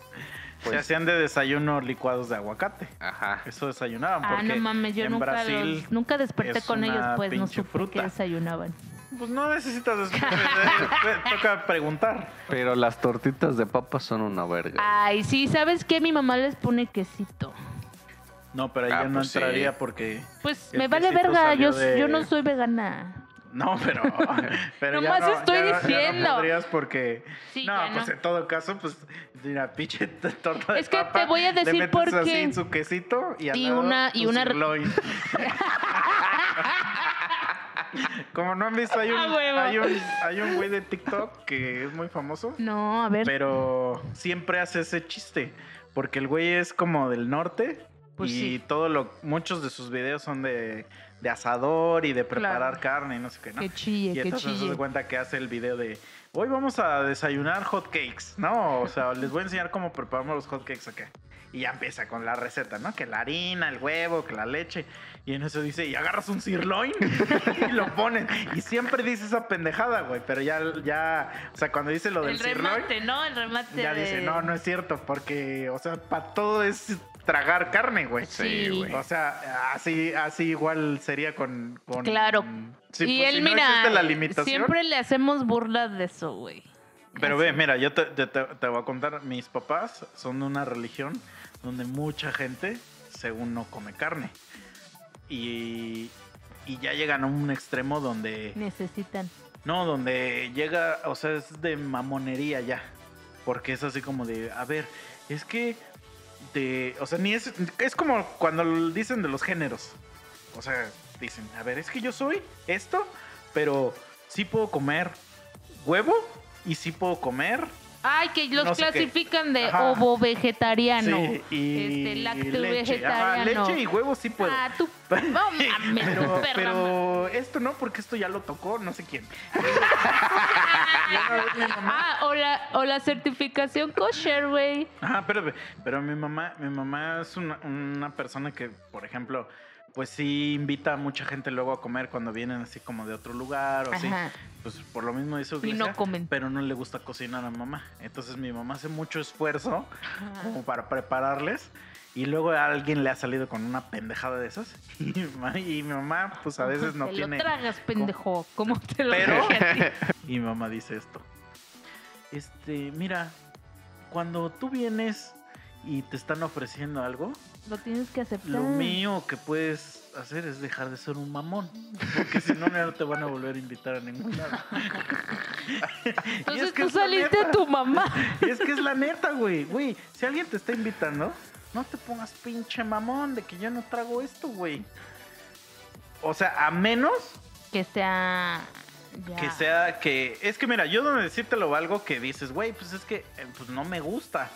Se pues, hacían de desayuno licuados de aguacate. ajá. Eso desayunaban. Ah, porque no mames, yo en nunca, Brasil, los- nunca desperté es con ellos, pues no supe fruta. que desayunaban. Pues no necesitas después. toca preguntar. Pero las tortitas de papas son una verga. Ay, sí, ¿sabes qué? Mi mamá les pone quesito. No, pero ahí Ah, yo no pues sí. entraría porque. Pues me vale verga, yo, de- yo no soy vegana. No, pero. pero ya Nomás no- estoy ya no- ya no diciendo. podrías porque. Sí, no, pues no. en todo caso, pues. Mira, pinche t- torta de Es que papa, te voy a decir por así qué. en su quesito y, al Y lado una- y una-. Como no han visto, hay un, Ah, hay un, hay un güey de TikTok que es muy famoso. No, a ver. Pero siempre hace ese chiste. Porque el güey es como del norte. Pues y sí. todo lo, muchos de sus videos son de, de asador y de preparar Claro. carne y no sé qué, ¿no? Que chille, y entonces se cuenta que hace el video de hoy vamos a desayunar hot cakes, ¿no? O sea, les voy a enseñar cómo preparamos los hot cakes acá. Y ya empieza con la receta, ¿no? Que la harina, el huevo, que la leche. Y en eso dice, y agarras un sirloin y lo ponen. Y siempre dice esa pendejada, güey. Pero ya, ya, o sea, cuando dice lo del El sirloin, remate, ¿no? El remate. ya de- dice, no, no es cierto, porque, o sea, para todo es tragar carne, güey. Sí. güey. O sea, así, así igual sería con. con Claro. Sí, y pues, él, si no mira, la limitación. siempre le hacemos burla de eso, güey. Pero ve, mira, yo te- te- te voy a contar, mis papás son de una religión donde mucha gente, según no come carne. Y, y ya llegan a un extremo donde, Necesitan. no, donde llega, o sea, es de mamonería ya. Porque es así como de, a ver, es que, de, o sea, ni es, es como cuando dicen de los géneros. O sea, dicen, a ver, es que yo soy esto, pero sí puedo comer huevo y sí puedo comer Ay, que los No sé qué. clasifican de Ajá. ovo vegetariano. Sí, y este, lácteo leche. Ajá, vegetariano. leche y huevo sí puedo. Ah, tú. No mames, pero, pero esto no, porque esto ya lo tocó no sé quién. Ah, o la, o la certificación kosher, güey. Ajá, pero, pero mi mamá, mi mamá es una, una persona que, por ejemplo, pues sí invita a mucha gente luego a comer cuando vienen así como de otro lugar o así. Ajá. Pues por lo mismo su Y no comen. pero no le gusta cocinar a mamá. Entonces mi mamá hace mucho esfuerzo como para prepararles. Y luego a alguien le ha salido con una pendejada de esas. Y mi mamá, y mi mamá, pues a veces no te tiene. lo tragas, pendejo. ¿Cómo te lo Pero-? Y mi mamá dice esto. Este, mira, cuando tú vienes y te están ofreciendo algo, Lo tienes que aceptar. lo mío que puedes hacer es dejar de ser un mamón. Porque si no, no te van a volver a invitar a ningún lado. Entonces es que tú saliste a tu mamá. Y es que es la neta, güey. Güey, si alguien te está invitando, no te pongas pinche mamón de que yo no trago esto, güey. O sea, a menos Que sea. ya. que sea que. Es que mira, yo donde decírtelo algo que dices, güey, pues es que eh, pues no me gusta.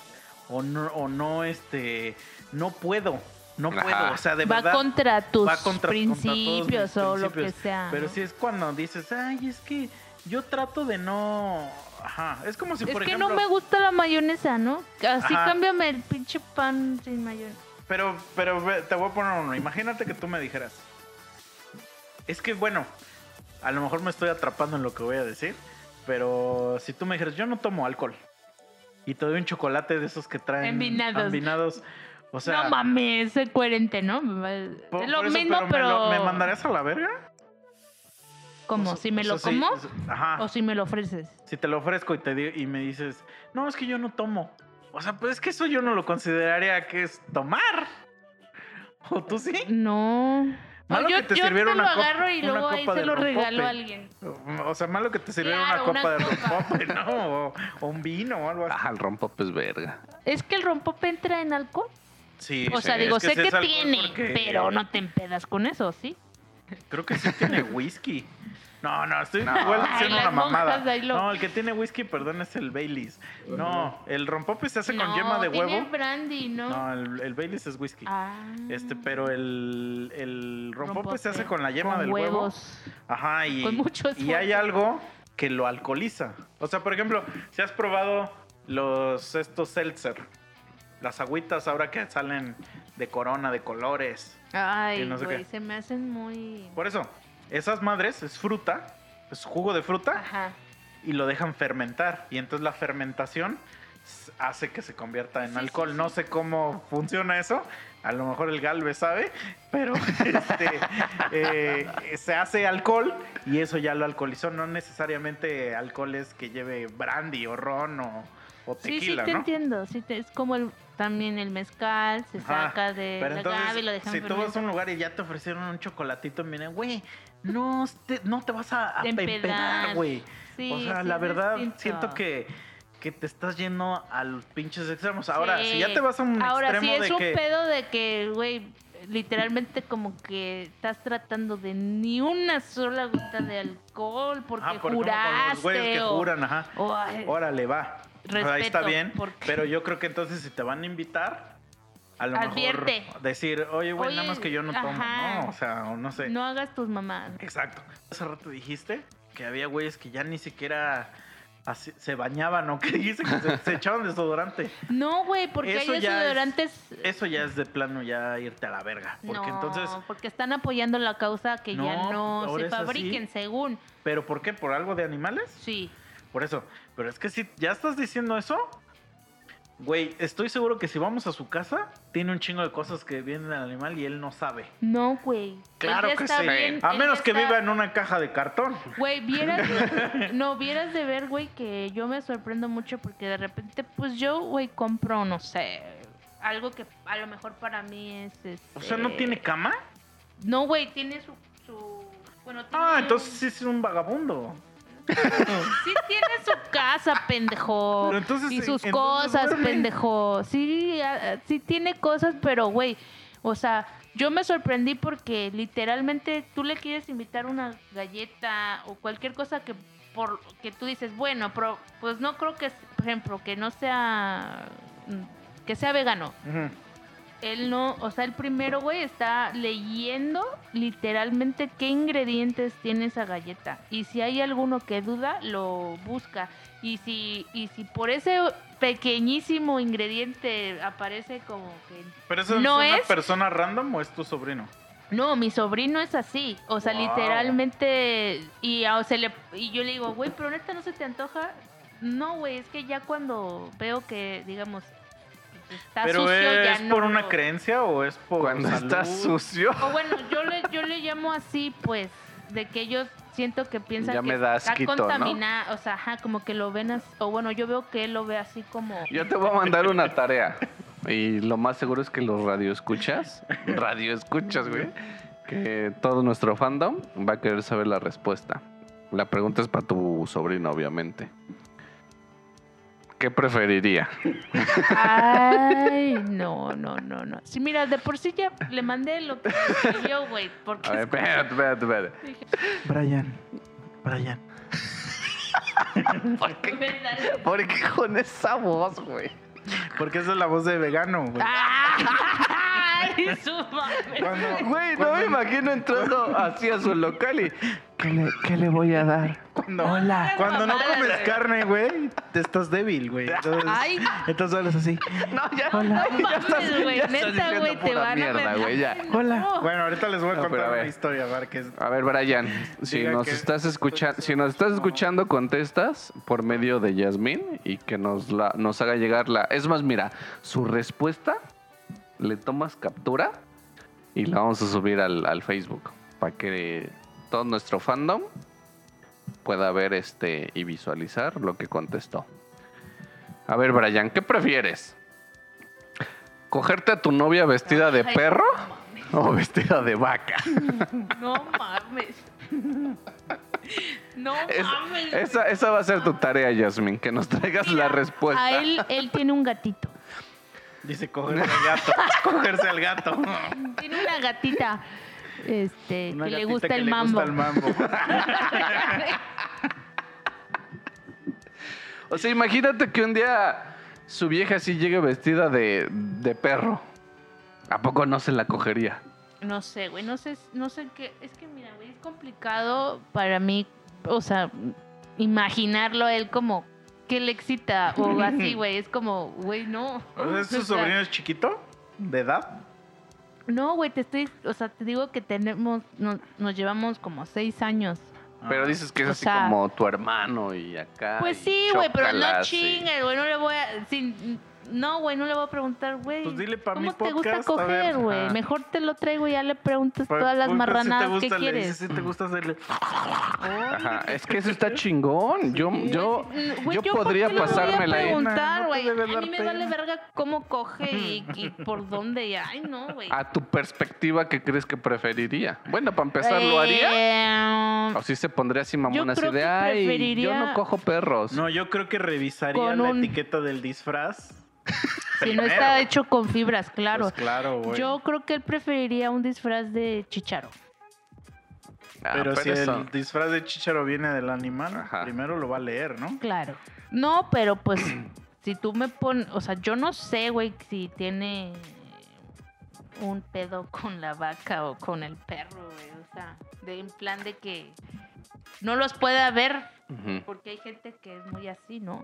O no, o no, este. No puedo. No Ajá. puedo. O sea, de Va verdad. contra tus va contra- contra todos mis principios o lo que sea. Pero ¿no? si es cuando dices, ay, es que yo trato de no. Ajá. Es como si, es por que ejemplo. no me gusta la mayonesa, ¿no? Así Ajá. cámbiame el pinche pan sin mayonesa. Pero, pero te voy a poner uno. Imagínate que tú me dijeras. Es que, bueno, a lo mejor me estoy atrapando en lo que voy a decir. Pero si tú me dijeras, yo no tomo alcohol. Y te doy un chocolate de esos que traen. Envinados. envinados, O sea. no mames, soy coherente, ¿no? por- es lo por eso, mismo, pero. lo- ¿Me, mandarías a la verga? ¿Cómo? O sea, ¿Si me o lo sea, como? ajá. ¿O si me lo ofreces? Si te lo ofrezco y, te di- y me dices, no, es que yo no tomo. O sea, pues es que eso yo no lo consideraría que es tomar. ¿O tú sí? No. Malo yo que te yo sirviera te lo una copa- agarro y luego ahí se de lo regalo rompope. a alguien. O sea, malo que te sirviera Claro, una copa una de rompope, ¿no? O, o un vino o algo así. Ah, el rompope es verga. ¿Es que el rompope entra en alcohol? Sí, O sea, sí, digo, es sé que tiene, porque pero no te empedas con eso, ¿sí? Creo que sí tiene whisky. No, no, estoy No. igual haciendo una mamada. lo- No, el que tiene whisky, perdón, es el Baileys. No, el rompope se hace con yema de tiene huevo. brandy, ¿no? No, el, el Baileys es whisky. Ah. Este, pero el, el rompope, Rompope. se hace con la yema Con del huevo. huevos. Ajá, y, Con mucho y hay algo que lo alcoholiza. O sea, por ejemplo, si has probado los estos seltzer, las agüitas ahora que salen de corona, de colores. Ay, Y no sé güey, qué. se me hacen muy... Por eso, esas madres es fruta, es jugo de fruta Ajá. y lo dejan fermentar. Y entonces la fermentación hace que se convierta en Sí, alcohol. sí. No sé cómo funciona eso. A lo mejor el Galvez sabe, pero este, eh, se hace alcohol y eso ya lo alcoholizó. No necesariamente alcohol es que lleve brandy o ron o, o Sí, sí, tequila, te ¿no? entiendo. Sí te- es como el, también el mezcal, se Ajá. saca de la entonces, agave y lo dejan si tú vas a un lugar y ya te ofrecieron un chocolatito, miren, güey, no te, no te vas a, a empedar, güey. Sí, o sea, sí, la verdad, siento que, que te estás yendo a los pinches extremos. Ahora, Sí. si ya te vas a un Ahora, extremo sí es de un que... pedo de que, güey, literalmente como que estás tratando de ni una sola gota de alcohol porque Ah, por juraste los güeyes que o- juran, ajá. o, ay, Órale, va. O sea, ahí está Respeto, bien. porque- Pero yo creo que entonces si te van a invitar, a lo Advierte. mejor decir, oye, güey, nada más que yo no tomo, ajá. ¿no? O sea, o no sé. no hagas tus mamás. Exacto. Hace rato dijiste que había güeyes que ya ni siquiera así- se bañaban o que dijiste que se, se echaban desodorante. No, güey, porque Eso hay es- desodorantes... Eso ya es de plano ya irte a la verga. Porque no, entonces, porque están apoyando la causa que ya No, se así. fabriquen, según. ¿pero por qué? ¿Por algo de animales? Sí. Por eso. Pero es que si ya estás diciendo eso, güey, estoy seguro que si vamos a su casa, tiene un chingo de cosas que vienen del animal y él no sabe. No, güey. Claro que sí. bien, a menos que está- viva en una caja de cartón. Güey, vieras, no, vieras de ver, güey, que yo me sorprendo mucho porque de repente, pues yo, güey, compro, no sé, algo que a lo mejor para mí es, O sea, ¿no este, tiene cama? No, güey, tiene su, su, bueno, tiene Ah, un- entonces sí es un vagabundo. Sí tiene su casa, pendejo. Pero entonces, y sus entonces cosas, duerme. pendejo. Sí, sí tiene cosas, pero, güey, o sea, yo me sorprendí porque literalmente tú le quieres invitar una galleta o cualquier cosa que por que tú dices, bueno, pero pues no creo que, por ejemplo, que no sea mm, que sea vegano. Él no, o sea, el primero, güey, está leyendo literalmente qué ingredientes tiene esa galleta. Y si hay alguno que duda, lo busca. Y si, y si por ese pequeñísimo ingrediente aparece como que... ¿Pero eso No es una es- persona random o es tu sobrino? No, mi sobrino es así. O sea, Wow. literalmente... Y, ah, o sea, le- y yo le digo, güey, pero neta no se te antoja. No, güey, es que ya cuando veo que, digamos, está ¿Pero sucio, ya es no por una lo- creencia o es por Cuando salud? está sucio. O bueno, yo le, yo le llamo así, pues, de que ellos siento que piensan Ya que me da está asquito, ¿no? contaminado, o sea, ajá, como que lo ven así, o bueno, yo veo que él lo ve así como... Yo te voy a mandar una tarea. Y lo más seguro es que los radioescuchas, radioescuchas, güey, que todo nuestro fandom va a querer saber la respuesta. La pregunta es para tu sobrino, obviamente. ¿Qué preferiría? Ay, no, no, no, no. Sí, mira, de por sí ya le mandé lo que escribió, güey, porque... A ver, espérate, espérate, espérate. Brian, Brian. ¿Por qué. ¿Por qué con esa voz, güey? Porque esa es la voz de vegano, güey. ¡Ay, su madre! Cuando, Güey, no me imagino entrando así a su local y... ¿Qué le, qué le voy a dar? Cuando, Hola. cuando no comes carne, güey, te estás débil, güey. Entonces, Ay. entonces hablas así. No, ya, No ya mames, estás- güey, neta, güey, te van mierda, güey, ya. Hola. No. Bueno, ahorita les voy a No, contar a una historia, a ver qué es. A ver, Brian, si Diga nos que- estás escuchando, si nos estás escuchando, contestas por medio de Yasmín y que nos la, nos haga llegar la. Es más, mira, su respuesta le tomas captura y la vamos a subir al, al Facebook para que todo nuestro fandom pueda ver este y visualizar lo que contestó. A ver, Brian, ¿qué prefieres? ¿Cogerte a tu novia vestida de Ay, perro no o vestida de vaca? No mames. No Es- mames. esa, esa va a ser tu tarea, Yasmin, que nos traigas la respuesta. A él, él tiene un gatito. Dice cogerse al gato. cogerse al gato. Tiene una gatita. Este, Una que le gusta que el le mambo. gusta el mambo. O sea, imagínate que un día su vieja sí llegue vestida de, de perro. ¿A poco no se la cogería? No sé, güey, no sé, no sé qué. Es que mira, güey, es complicado para mí, o sea, imaginarlo a él como que le excita o así, güey. Es como, güey, no. O sea, ¿Es su sobrino es chiquito? ¿De edad? No, güey, te estoy, o sea, te digo que tenemos, no- nos llevamos como seis años. Pero dices que es O así sea- como tu hermano y acá. Pues sí, güey, pero no chingues, güey. No le voy a. sin- no, güey, no le voy a preguntar, güey. Pues dile pa' ¿Cómo mi te gusta coger, güey? Mejor te lo traigo y ya le preguntas todas las marranadas si que quieres. dices, si te gusta hacerle. Ajá, es que eso está chingón. Yo, yo, Mm, güey, yo ¿por podría qué le voy a pasármela ahí. preguntar, No te güey. a mí me pena. vale verga cómo coge y, y por dónde. y- Ay, no, güey. A tu perspectiva, ¿qué crees que preferiría? Bueno, para empezar, ¿lo haría? Eh, O si se pondría así mamón, así de, ay, yo no cojo perros. No, yo creo que revisaría la un- etiqueta del disfraz. Si no está hecho con fibras, claro. Pues claro, güey. Yo creo que él preferiría un disfraz de chicharo. Ah, Pero, si eso- el disfraz de chicharo viene del animal, Ajá. primero lo va a leer, ¿no? Claro. No, pero pues si tú me pones, o sea, yo no sé, güey, si tiene un pedo con la vaca o con el perro, güey. O sea, de en plan de que no los pueda ver porque hay gente que es muy así, ¿no?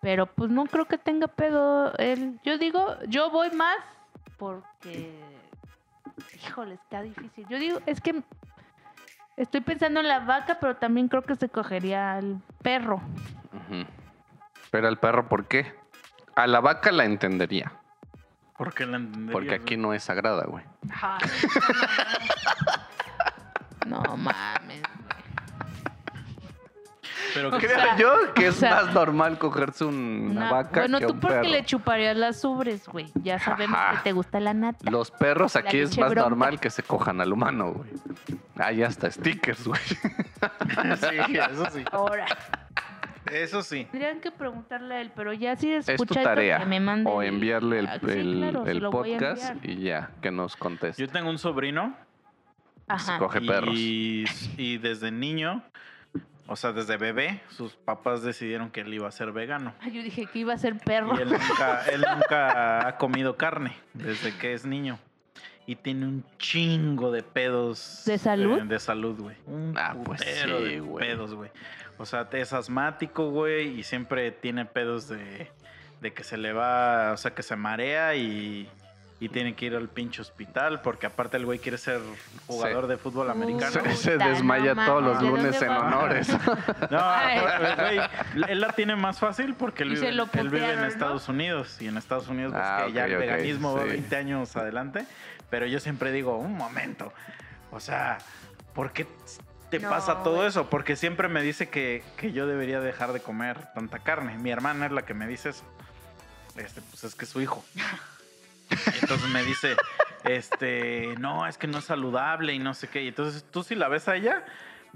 Pero pues no creo que tenga pedo él. Yo digo, yo voy más porque, híjole, está difícil. Yo digo, es que estoy pensando en la vaca, pero también creo que se cogería al perro. Pero al perro, ¿por qué? A la vaca la entendería. Porque la entenderías, Porque aquí no es sagrada, güey. No mames. Pero O ¿qué- Creo sea, yo que o es sea, más normal cogerse una Una- vaca bueno, que tú un porque perro. le chuparías las ubres, güey. Ya sabemos Ajá. que te gusta la nata. Los perros La aquí es más bronca. normal que se cojan al humano, güey. Hay hasta stickers, güey. sí, eso sí. Ahora, Eso sí. tendrían que preguntarle a él, pero ya si Es tu escucha tarea. que me mande O enviarle el, Ah, sí, el- claro, se el podcast y ya, que nos conteste. Yo tengo un sobrino Ajá. Coge perros. y, y desde niño, o sea, desde bebé, sus papás decidieron que él iba a ser vegano. Ay, Yo dije que iba a ser perro. Y él nunca, él nunca ha comido carne desde que es niño. Y tiene un chingo de pedos. ¿De salud? eh, de salud, güey. Un Ah, pues putero sí, de güey. pedos, güey. O sea, es asmático, güey. Y siempre tiene pedos de, de que se le va, o sea, que se marea y, y tiene que ir al pinche hospital. Porque aparte el güey quiere ser jugador de fútbol americano. Se, se no desmaya mames, todos los ¿de dónde lunes en va? honores. No, pues, güey, él la tiene más fácil porque él vive, él vive en ¿no? Estados Unidos y en Estados Unidos pues, Ah, que ya ok, el ok, veganismo va sí. 20 años adelante, pero yo siempre digo, un momento, o sea, ¿por qué te No, pasa todo eso? Porque siempre me dice que, que yo debería dejar de comer tanta carne. Mi hermana es la que me dice eso. Este, pues es que es su hijo. Y entonces me dice, este, no, es que no es saludable y no sé qué. Y entonces tú si la ves a ella,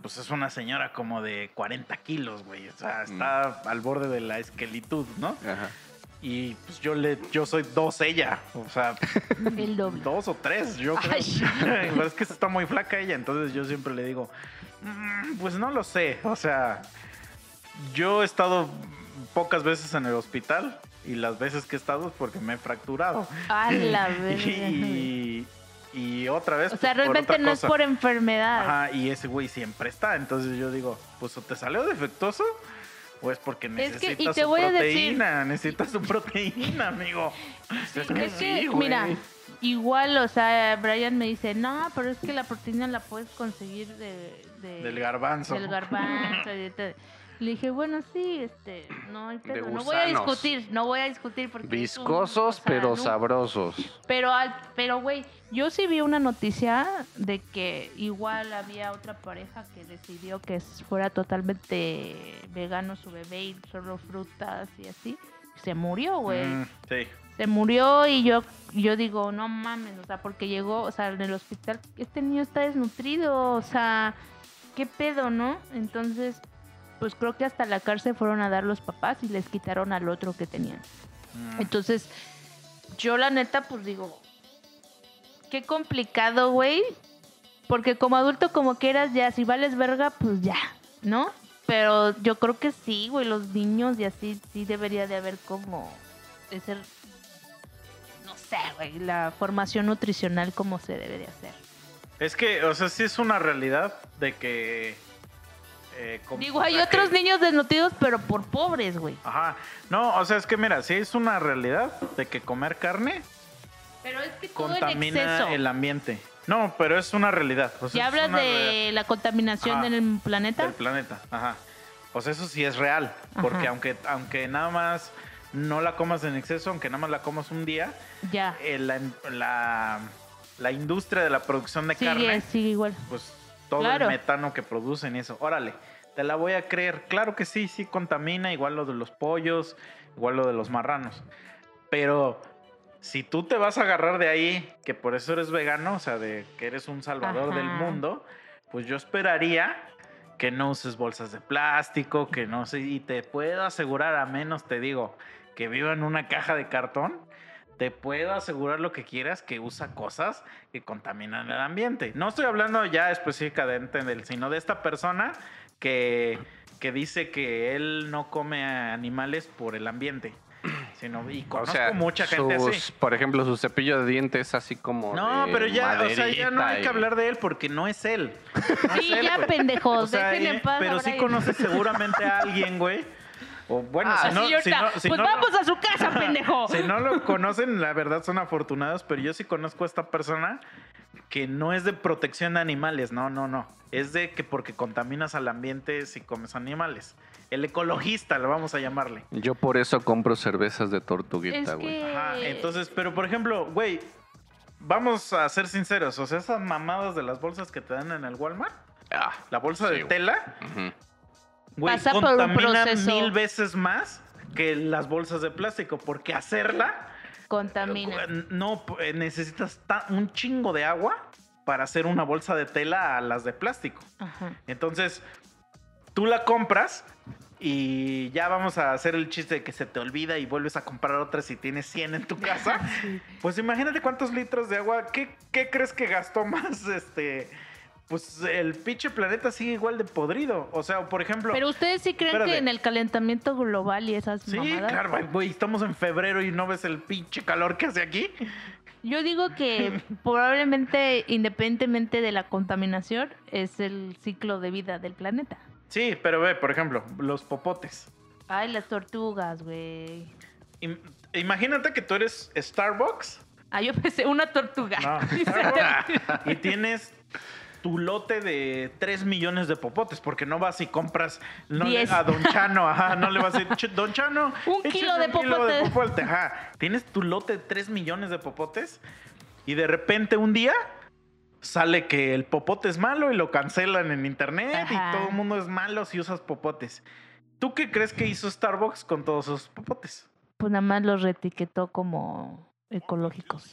pues es una señora como de 40 kilos, güey. O sea, está al borde de la esquelitud, ¿no? Ajá. Y pues yo le, yo soy dos ella. O sea, El doble. dos o tres, yo creo. Ay. Pero es que está muy flaca ella, entonces yo siempre le digo, "Mm, pues no lo sé. O sea, yo he estado pocas veces en el hospital y las veces que he estado es porque me he fracturado. A la verga. Y, y otra vez. O sea, pues, realmente no es por enfermedad. Ajá, y ese güey siempre está. Entonces yo digo, pues o te salió defectuoso o es porque Es necesitas que- y te su voy a decir- proteína. Necesitas su proteína, amigo. es que que, sí, mira, igual, o sea, Brian me dice, no, pero es que la proteína la puedes conseguir de, de- Del garbanzo. Del garbanzo. Le dije, bueno, sí, este, no hay pedo. No voy a discutir, no voy a discutir porque... un- Viscosos, o sea, pero no- sabrosos. Pero, al- pero, güey, yo sí vi una noticia de que igual había otra pareja que decidió que fuera totalmente vegano su bebé y solo frutas y así. Se murió, güey. Mm, sí. Se murió y yo, yo digo, no mames, o sea, porque llegó, o sea, en el hospital, este niño está desnutrido, o sea, ¿qué pedo, no? Entonces, pues creo que hasta la cárcel fueron a dar los papás y les quitaron al otro que tenían. Mm. Entonces, yo la neta, pues digo, qué complicado, güey. Porque como adulto, como quieras, ya, si vales verga, pues ya, ¿no? Pero yo creo que sí, güey, los niños y así, sí debería de haber como ese, no sé, güey, la formación nutricional como se debe de hacer. Es que, o sea, sí es una realidad de que. Eh, Digo, hay otros niños desnutridos, pero por pobres, güey. Ajá. No, o sea, es que mira, sí es una realidad de que comer carne Pero es que todo en contamina el ambiente. No, pero es una realidad. o sea, ¿Ya hablas de realidad la contaminación Ajá. del planeta? del planeta. Ajá. O sea, eso sí es real. Porque Ajá. aunque, aunque nada más no la comas en exceso, aunque nada más la comas un día, Ya. eh, la, la, la industria de la producción de Sigue, carne, sigue igual. pues todo Claro. el metano que producen y eso. Órale, te la voy a creer. Claro que sí, sí contamina, igual lo de los pollos, igual lo de los marranos. Pero si tú te vas a agarrar de ahí, que por eso eres vegano, o sea, de que eres un salvador del mundo, pues yo esperaría que no uses bolsas de plástico, que no sé, y te puedo asegurar, a menos te digo, que viva en una caja de cartón, te puedo asegurar lo que quieras que usa cosas que contaminan el ambiente. No estoy hablando ya específicamente del, sino de esta persona que, que dice que él no come animales por el ambiente. Sino, y O conozco sea, mucha gente sus- así. por ejemplo, su cepillo de dientes así como No, de pero ya, o sea, ya no hay que hablar de él porque no es él. No es Sí, él, ya, pendejos, O sea, dejen en eh, paz pero sí conoces seguramente a alguien, güey. O bueno, Ah, si no, Así si ahorita, no- si pues no lo- vamos a su casa, pendejo. si no lo conocen, la verdad son afortunados, pero yo sí conozco a esta persona que no es de protección de animales, no, no, no. Es de que porque contaminas al ambiente si comes animales. El ecologista, lo vamos a llamarle. Yo por eso compro cervezas de tortuguita, Es güey. que... Ajá, entonces, pero por ejemplo, güey, vamos a ser sinceros, o sea, esas mamadas de las bolsas que te dan en el Walmart, Ah, la bolsa Sí, de tela. Güey, Pasa por un contamina proceso. mil veces más que las bolsas de plástico, porque hacerla Contamina. no eh, necesitas ta- un chingo de agua para hacer una bolsa de tela a las de plástico. Ajá. Entonces, tú la compras y ya vamos a hacer el chiste de que se te olvida y vuelves a comprar otra si tienes 100 en tu casa. Pues imagínate cuántos litros de agua, ¿qué, qué crees que gastó más este? Pues el pinche planeta sigue igual de podrido. O sea, por ejemplo... Pero ustedes sí creen Espérate. que en el calentamiento global y esas Sí, mamadas? claro, güey, estamos en febrero y no ves el pinche calor que hace aquí. Yo digo que probablemente, independientemente de la contaminación, es el ciclo de vida del planeta. Sí, pero ve, por ejemplo, los popotes. Ay, las tortugas, güey. Im- Imagínate que tú eres Starbucks. Ah, yo pensé una tortuga. No, Starbucks, y tienes tu lote de 3 millones de popotes, porque no vas y compras no le- a Don Chano, ajá, no le vas a decir, "Ch- Don Chano, Un kilo de popotes". popote", ajá. Tienes tu lote de 3 millones de popotes y de repente un día sale que el popote es malo y lo cancelan en internet Ajá. y todo el mundo es malo si usas popotes. ¿Tú qué crees que hizo Starbucks con todos esos popotes? Pues nada más los reetiquetó como ecológicos.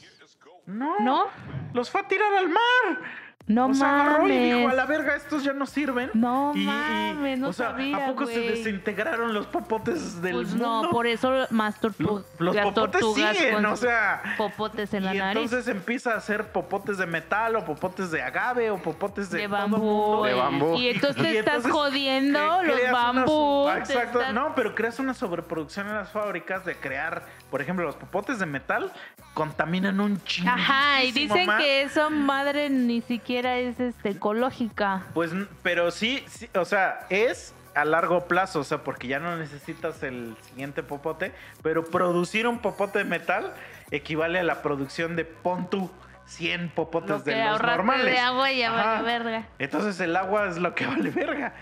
No, ¿No? los fue a tirar al mar. No o sea, agarró y dijo, a mames. la verga, estos ya no sirven. No Y- mames, no o sea, sabía, ¿a poco se desintegraron los popotes del Pues mundo? no, por eso más tortu- Lo- los popotes tortugas siguen, o sea... popotes en la y nariz. entonces empieza a hacer popotes de metal o popotes de agave o popotes de, de todo bambú. mundo. De y- bambú. Y entonces te Y estás entonces jodiendo los una bambú. Exacto, estás- no, pero creas una sobreproducción en las fábricas de crear, por ejemplo, los popotes de metal contaminan un chingo. Ajá, y dicen que esa madre ni siquiera es este ecológica. Pues, pero sí, sí, o sea, es a largo plazo, o sea, porque ya no necesitas el siguiente popote, pero producir un popote de metal equivale a la producción de pon tú 100 popotes Lo de los normales. de agua ya vale verga. Entonces el agua es lo que vale verga.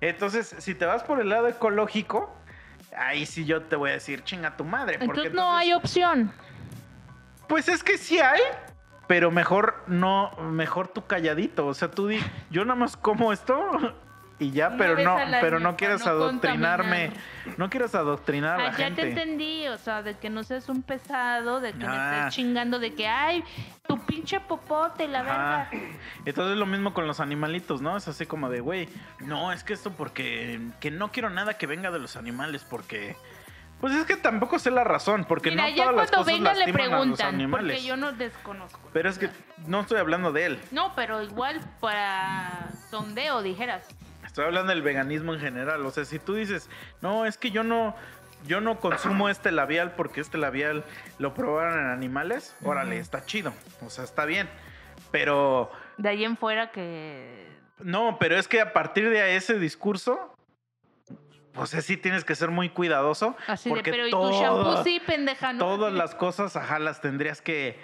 Entonces, si te vas por el lado ecológico, ahí sí yo te voy a decir, chinga tu madre. Porque Entonces no hay opción. Pues es que sí hay, pero mejor no, mejor tú calladito. O sea, tú di, yo nada más como esto y ya, Una pero no, pero no quieras no adoctrinarme, contaminar. no quieras adoctrinar a la Ah, ya te gente. entendí, o sea, de que no seas un pesado, de que me Ah. estés chingando, de que, ay, tu pinche popote, la verga. Entonces lo mismo con los animalitos, ¿no? Es así como de, güey, no, es que esto porque que no quiero nada que venga de los animales porque pues es que tampoco sé la razón, porque Mira, no ya todas las cosas vengan le a los preguntan, animales. porque yo no desconozco. Pero es que no estoy hablando de él. No, pero igual para sondeo, dijeras. Estoy hablando del veganismo en general. O sea, si tú dices, no, es que yo no, yo no consumo este labial porque este labial lo probaron en animales, órale, está chido. O sea, está bien. Pero De ahí en fuera que... no, pero es que a partir de ese discurso, pues sí tienes que ser muy cuidadoso. Así de, porque pero ¿y tu shampoo sí, pendeja? ¿no? Todas las cosas, ajá, las tendrías que,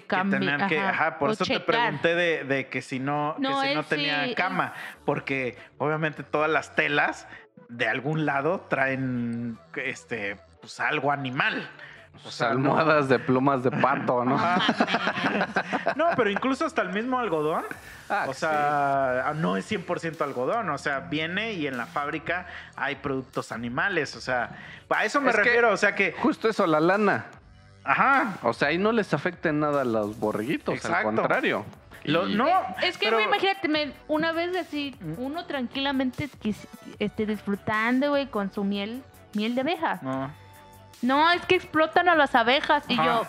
Que que, ajá, por eso te pregunté de, de que si no, No, que si no tenía sí, cama, porque obviamente todas las telas de algún lado traen este pues algo animal. O sea, no- almohadas de plumas de pato, ¿no? Ajá. No, pero incluso hasta el mismo algodón. Ah, o sí. sea, no es 100% algodón. O sea, viene y en la fábrica hay productos animales. O sea, a eso me Es refiero. O sea que, Justo eso, la lana. Ajá. O sea, ahí no les afecta en nada a los borreguitos, Exacto. al contrario. Lo- no, Es que, pero- güey, imagínate, me- una vez así, uno tranquilamente quis- este, disfrutando, güey, con su miel, miel de abeja. No. No, es que explotan a las abejas. Y Ajá. yo,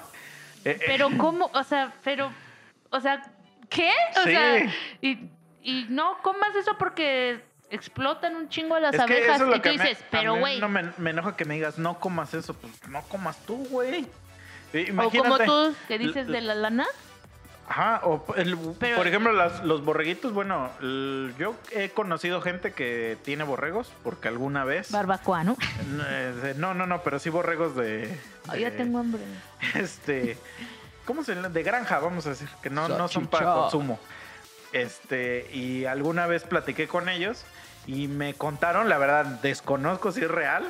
Eh, eh, pero ¿cómo? O sea, pero, o sea, ¿qué? O Sí. sea, y, y no comas eso porque explotan un chingo a las es que abejas. eso es lo Y tú que me- dices, a pero mí güey, No me, me enoja que me digas, no comas eso. Pues no comas tú, güey. O como tú que dices de la lana. Ajá, o el- Pero- por ejemplo, las- los borreguitos, bueno, el- yo he conocido gente que tiene borregos porque alguna vez... Barbacoa, ¿no? Eh, de- No, no, no, pero sí borregos de... Ay, ya de- tengo hambre. Este... ¿Cómo se llama? De granja, vamos a decir, que no, no son para consumo. Este, y alguna vez platiqué con ellos y me contaron, la verdad, desconozco si es real,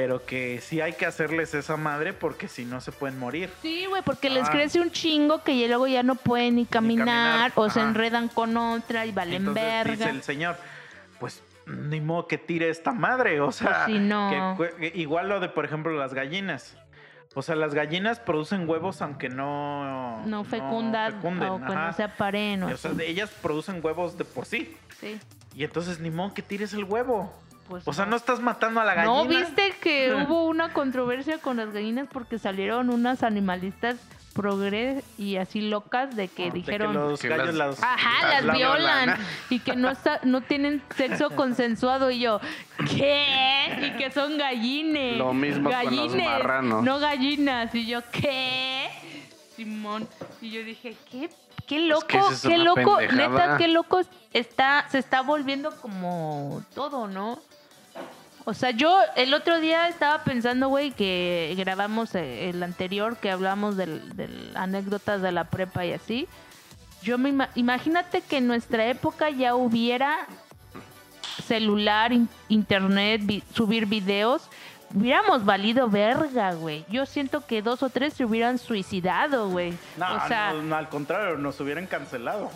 pero que sí hay que hacerles esa madre porque si no se pueden morir. Sí, güey, porque les Ah. crece un chingo que ya luego ya no pueden ni caminar, caminar, o se enredan con otra y valen Entonces verga. dice el señor, pues ni modo que tire esta madre, o sea, Pues sí, no. que igual lo de, por ejemplo, las gallinas. O sea, las gallinas producen huevos aunque no... no fecundan fecunden, o que no se aparen. O O sea, ellas producen huevos de por sí. Sí, Y entonces ni modo que tires el huevo. Pues O sea, no estás matando a la gallina. ¿No viste que hubo una controversia con las gallinas porque salieron unas animalistas progre y así locas de que De que dijeron los Que gallos las- las... Ajá, las la violan y que no está, no tienen sexo consensuado y yo, ¿qué? Y que son gallines. Lo mismo con los Gallines, marranos. No gallinas y yo, ¿qué? Simón y yo dije, ¿qué? Qué loco, que esa es qué loco, pendejada. neta, qué loco está, se está volviendo como todo, ¿no? O sea, yo el otro día estaba pensando, güey, que grabamos eh, el anterior, que hablamos del, del anécdotas de la prepa y así. Yo me ima- imagínate que en nuestra época ya hubiera celular, in- internet, vi- subir videos, hubiéramos valido verga, güey. Yo siento que dos o tres se hubieran suicidado, güey. No, o sea, no, no, al contrario, nos hubieran cancelado.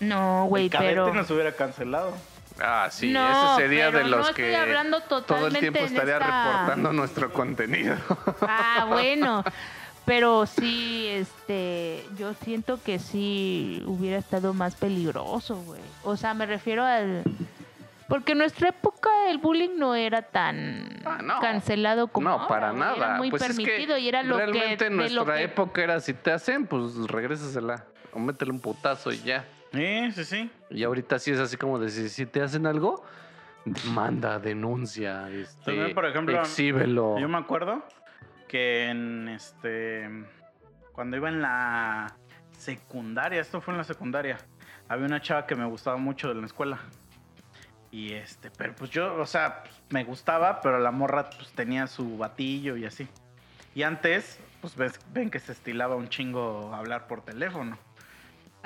no, güey, pero nos hubiera cancelado. Ah, sí, No, ese sería de los no que hablando todo el tiempo estaría esta- reportando nuestro contenido. Ah, bueno. Pero sí, este, yo siento que sí hubiera estado más peligroso, güey. O sea, me refiero al... Porque en nuestra época el bullying no era tan Ah, no. cancelado como no, ahora, para nada. Era muy Pues es que permitido y era lo que... realmente en nuestra que- época era si te hacen, pues regrésasela o métele un putazo y ya. Sí, sí, sí. Y ahorita sí es así como de si, si te hacen algo, manda, denuncia, este, También, por ejemplo, exhíbelo. Yo me acuerdo que en este. Cuando iba en la secundaria, esto fue en la secundaria, había una chava que me gustaba mucho de la escuela. Y este, pero pues yo, o sea, pues, me gustaba, pero la morra pues tenía su batillo y así. Y antes, pues ves- ven que se estilaba un chingo hablar por teléfono.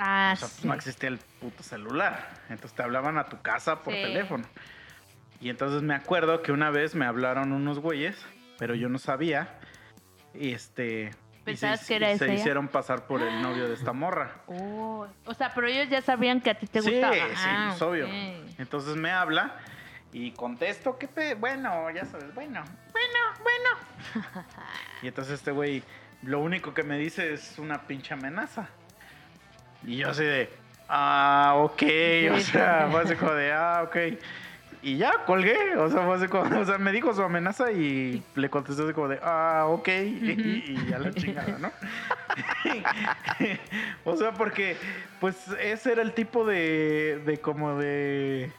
Ah, O sea, sí. no existía el puto celular. Entonces te hablaban a tu casa por Sí. teléfono. Y entonces me acuerdo que una vez me hablaron unos güeyes, pero yo no sabía. Y este. y ¿Pensabas se, que era y se hicieron pasar por el novio de esta morra. Oh, o sea, pero ellos ya sabían que a ti te sí, gustaba. sí, Ah, es obvio. ok. Entonces me habla y contesto, ¿qué pe? Bueno, ya sabes, bueno, bueno, bueno. y entonces este güey, lo único que me dice es una pinche amenaza. Y yo así de, ah, ok, o sea, fue así como de, ah, ok. Y ya colgué, o sea, fue así como, o sea, me dijo su amenaza y le contesté así como de, ah, ok, y, y ya la chingada, ¿no? o sea, porque, pues, ese era el tipo de, de como de...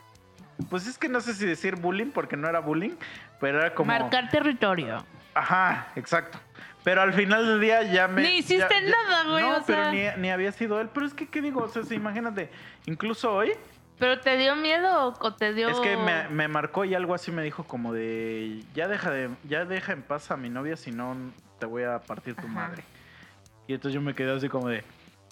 Pues es que no sé si decir bullying, porque no era bullying, pero era como... Marcar territorio. Ajá, exacto. Pero al final del día ya me... Ni hiciste ya- nada, güey, No, o pero sea. ni, ni había sido él. Pero es que, ¿qué digo? O sea, sí, imagínate, incluso hoy, ¿Pero te dio miedo o te dio...? es que me, me marcó y algo así me dijo como de... Ya deja, de, ya deja en paz a mi novia, si no te voy a partir tu Ajá. madre. Y entonces yo me quedé así como de,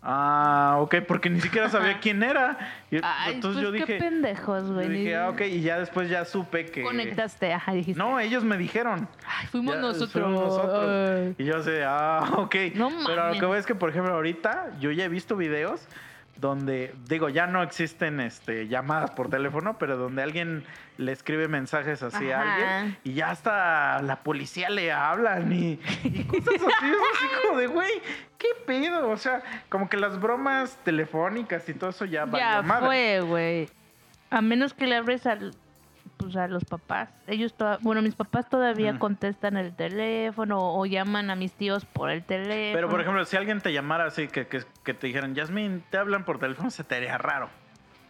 ah, ok, porque ni siquiera sabía quién era. Y Ay, entonces pues yo dije, qué pendejos, yo güey. dije, ni- ah, ok, y ya después ya supe que... Conectaste, ajá, dijiste. No, ellos me dijeron. Ay, fuimos Ya, nosotros. fuimos nosotros. Ay. Y yo así, ah, ok. No Pero lo mames. que voy es que, por ejemplo, ahorita yo ya he visto videos donde, digo, ya no existen este, llamadas por teléfono, pero donde alguien le escribe mensajes así a alguien y ya hasta la policía le hablan y, y cosas así, es como de, güey, ¿qué pedo? O sea, como que las bromas telefónicas y todo eso ya, Ya fue, güey. A menos que le abres al, pues a los papás. Ellos, bueno, mis papás todavía Mm. contestan el teléfono o llaman a mis tíos por el teléfono. Pero, por ejemplo, si alguien te llamara así, que, que, que te dijeran, Yasmin, te hablan por teléfono, se te haría raro.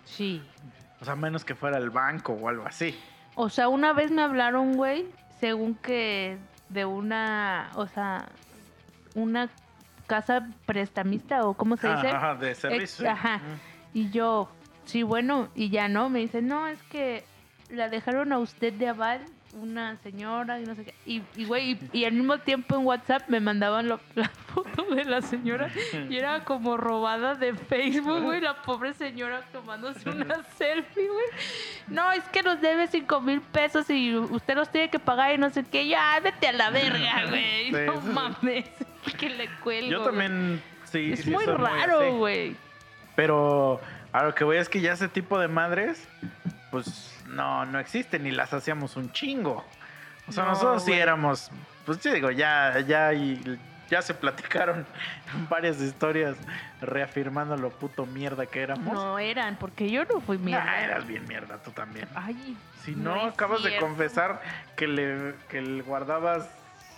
Sí. O sea, menos que fuera el banco o algo así. O sea, una vez me hablaron, güey, según que de una, o sea, una casa prestamista o cómo se dice. Ajá, de servicio. Ex- ajá. Y yo, sí, bueno, y ya no, me dice, no, es que la dejaron a usted de aval una señora y no sé qué. Y, y güey, y, y al mismo tiempo en WhatsApp me mandaban lo- la foto de la señora y era como robada de Facebook, güey, la pobre señora tomándose una selfie, güey. No, es que nos debe cinco mil pesos y usted los tiene que pagar y no sé qué. Ya, vete a la verga, güey. No mames. Que le cuelgo. Yo también, sí. Es sí muy raro, güey. Pero a lo que voy es que ya ese tipo de madres, pues no, no existen y las hacíamos un chingo. O sea, No, nosotros sí éramos, pues sí digo, ya, ya, y ya se platicaron varias historias reafirmando lo puto mierda que éramos. No eran, porque yo no fui mierda. eras bien mierda tú también. Ay, Si no acabas de confesar que le, que le guardabas,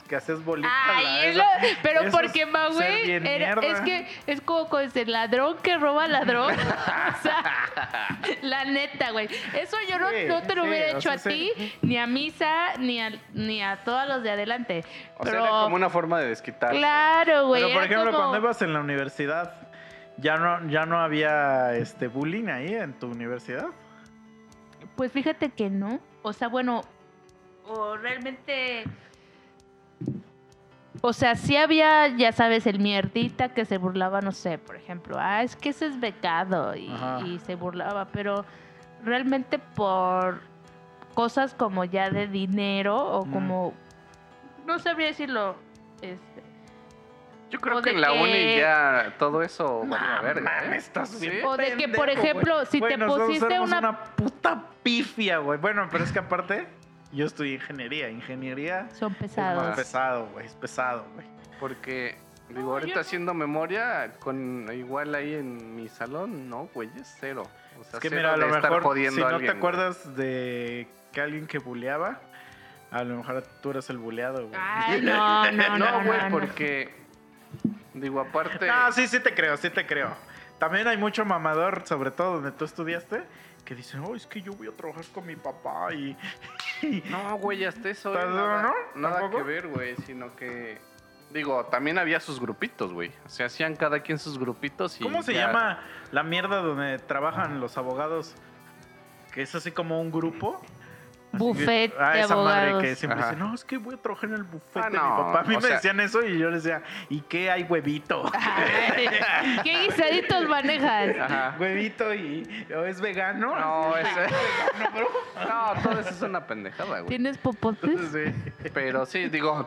que. Ay, eso- esa- pero eso porque es ma, ser güey, bien era- mierda. es que es como con ese ladrón que roba ladrón. o sea, la neta, güey. Eso yo no, Sí, no te lo sí, hubiera hecho sea, a sí. ti, ni a Misa, ni a, ni a todos los de adelante. O sea, pero, era como una forma de desquitar. claro, güey. Pero por ejemplo, como- cuando ibas en la universidad, ya no, ya no había este bullying ahí en tu universidad. Pues fíjate que no. O sea, bueno, o realmente. O sea, sí había, ya sabes, el mierdita que se burlaba, no sé, por ejemplo, ah, es que ese es becado y, se burlaba, pero realmente por cosas como ya de dinero o Mm. como. No sabría decirlo. Este, Yo creo O que en la que- uni ya todo eso valía No verga. ¿eh? O de que, por ejemplo, si te pusiste éramos una- puta pifia, güey. Bueno, pero es que aparte, yo estudié ingeniería. Ingeniería son es más pesados. pesado, güey. Es pesado, güey. Porque, digo, No, ahorita yo- haciendo memoria, con igual ahí en mi salón, no, güey, es cero. O sea, Es que cero mira, a lo mejor, si no alguien, te güey. acuerdas de que alguien que buleaba, a lo mejor tú eres el buleado, güey. Ay, no, no, no. No, güey, no. porque, digo, aparte... No, sí, sí te creo, sí te creo. También hay mucho mamador, sobre todo donde tú estudiaste, que dicen, oh, es que yo voy a trabajar con mi papá y... No, güey, hasta eso. ¿Estás eh, duro, nada, no? nada ¿Tampoco? que ver, güey, sino que... Digo, también había sus grupitos, güey. Se hacían cada quien sus grupitos y... ¿Cómo se ya- llama la mierda donde trabajan los abogados? Que es así como un grupo. Que- Buffet ah, de esa madre abogados. que siempre Ajá. dice, no, es que voy a trabajar en el buffet Ah, de no, mi papá. A mí o me sea- decían eso y yo les decía, ¿y qué hay huevito? Ay, ¿Qué guisaditos manejas? Ajá. huevito y o es vegano. No, ese... vegano, bro. No, todo eso es una pendejada, güey. ¿Tienes popotes? Sí. Pero sí, digo,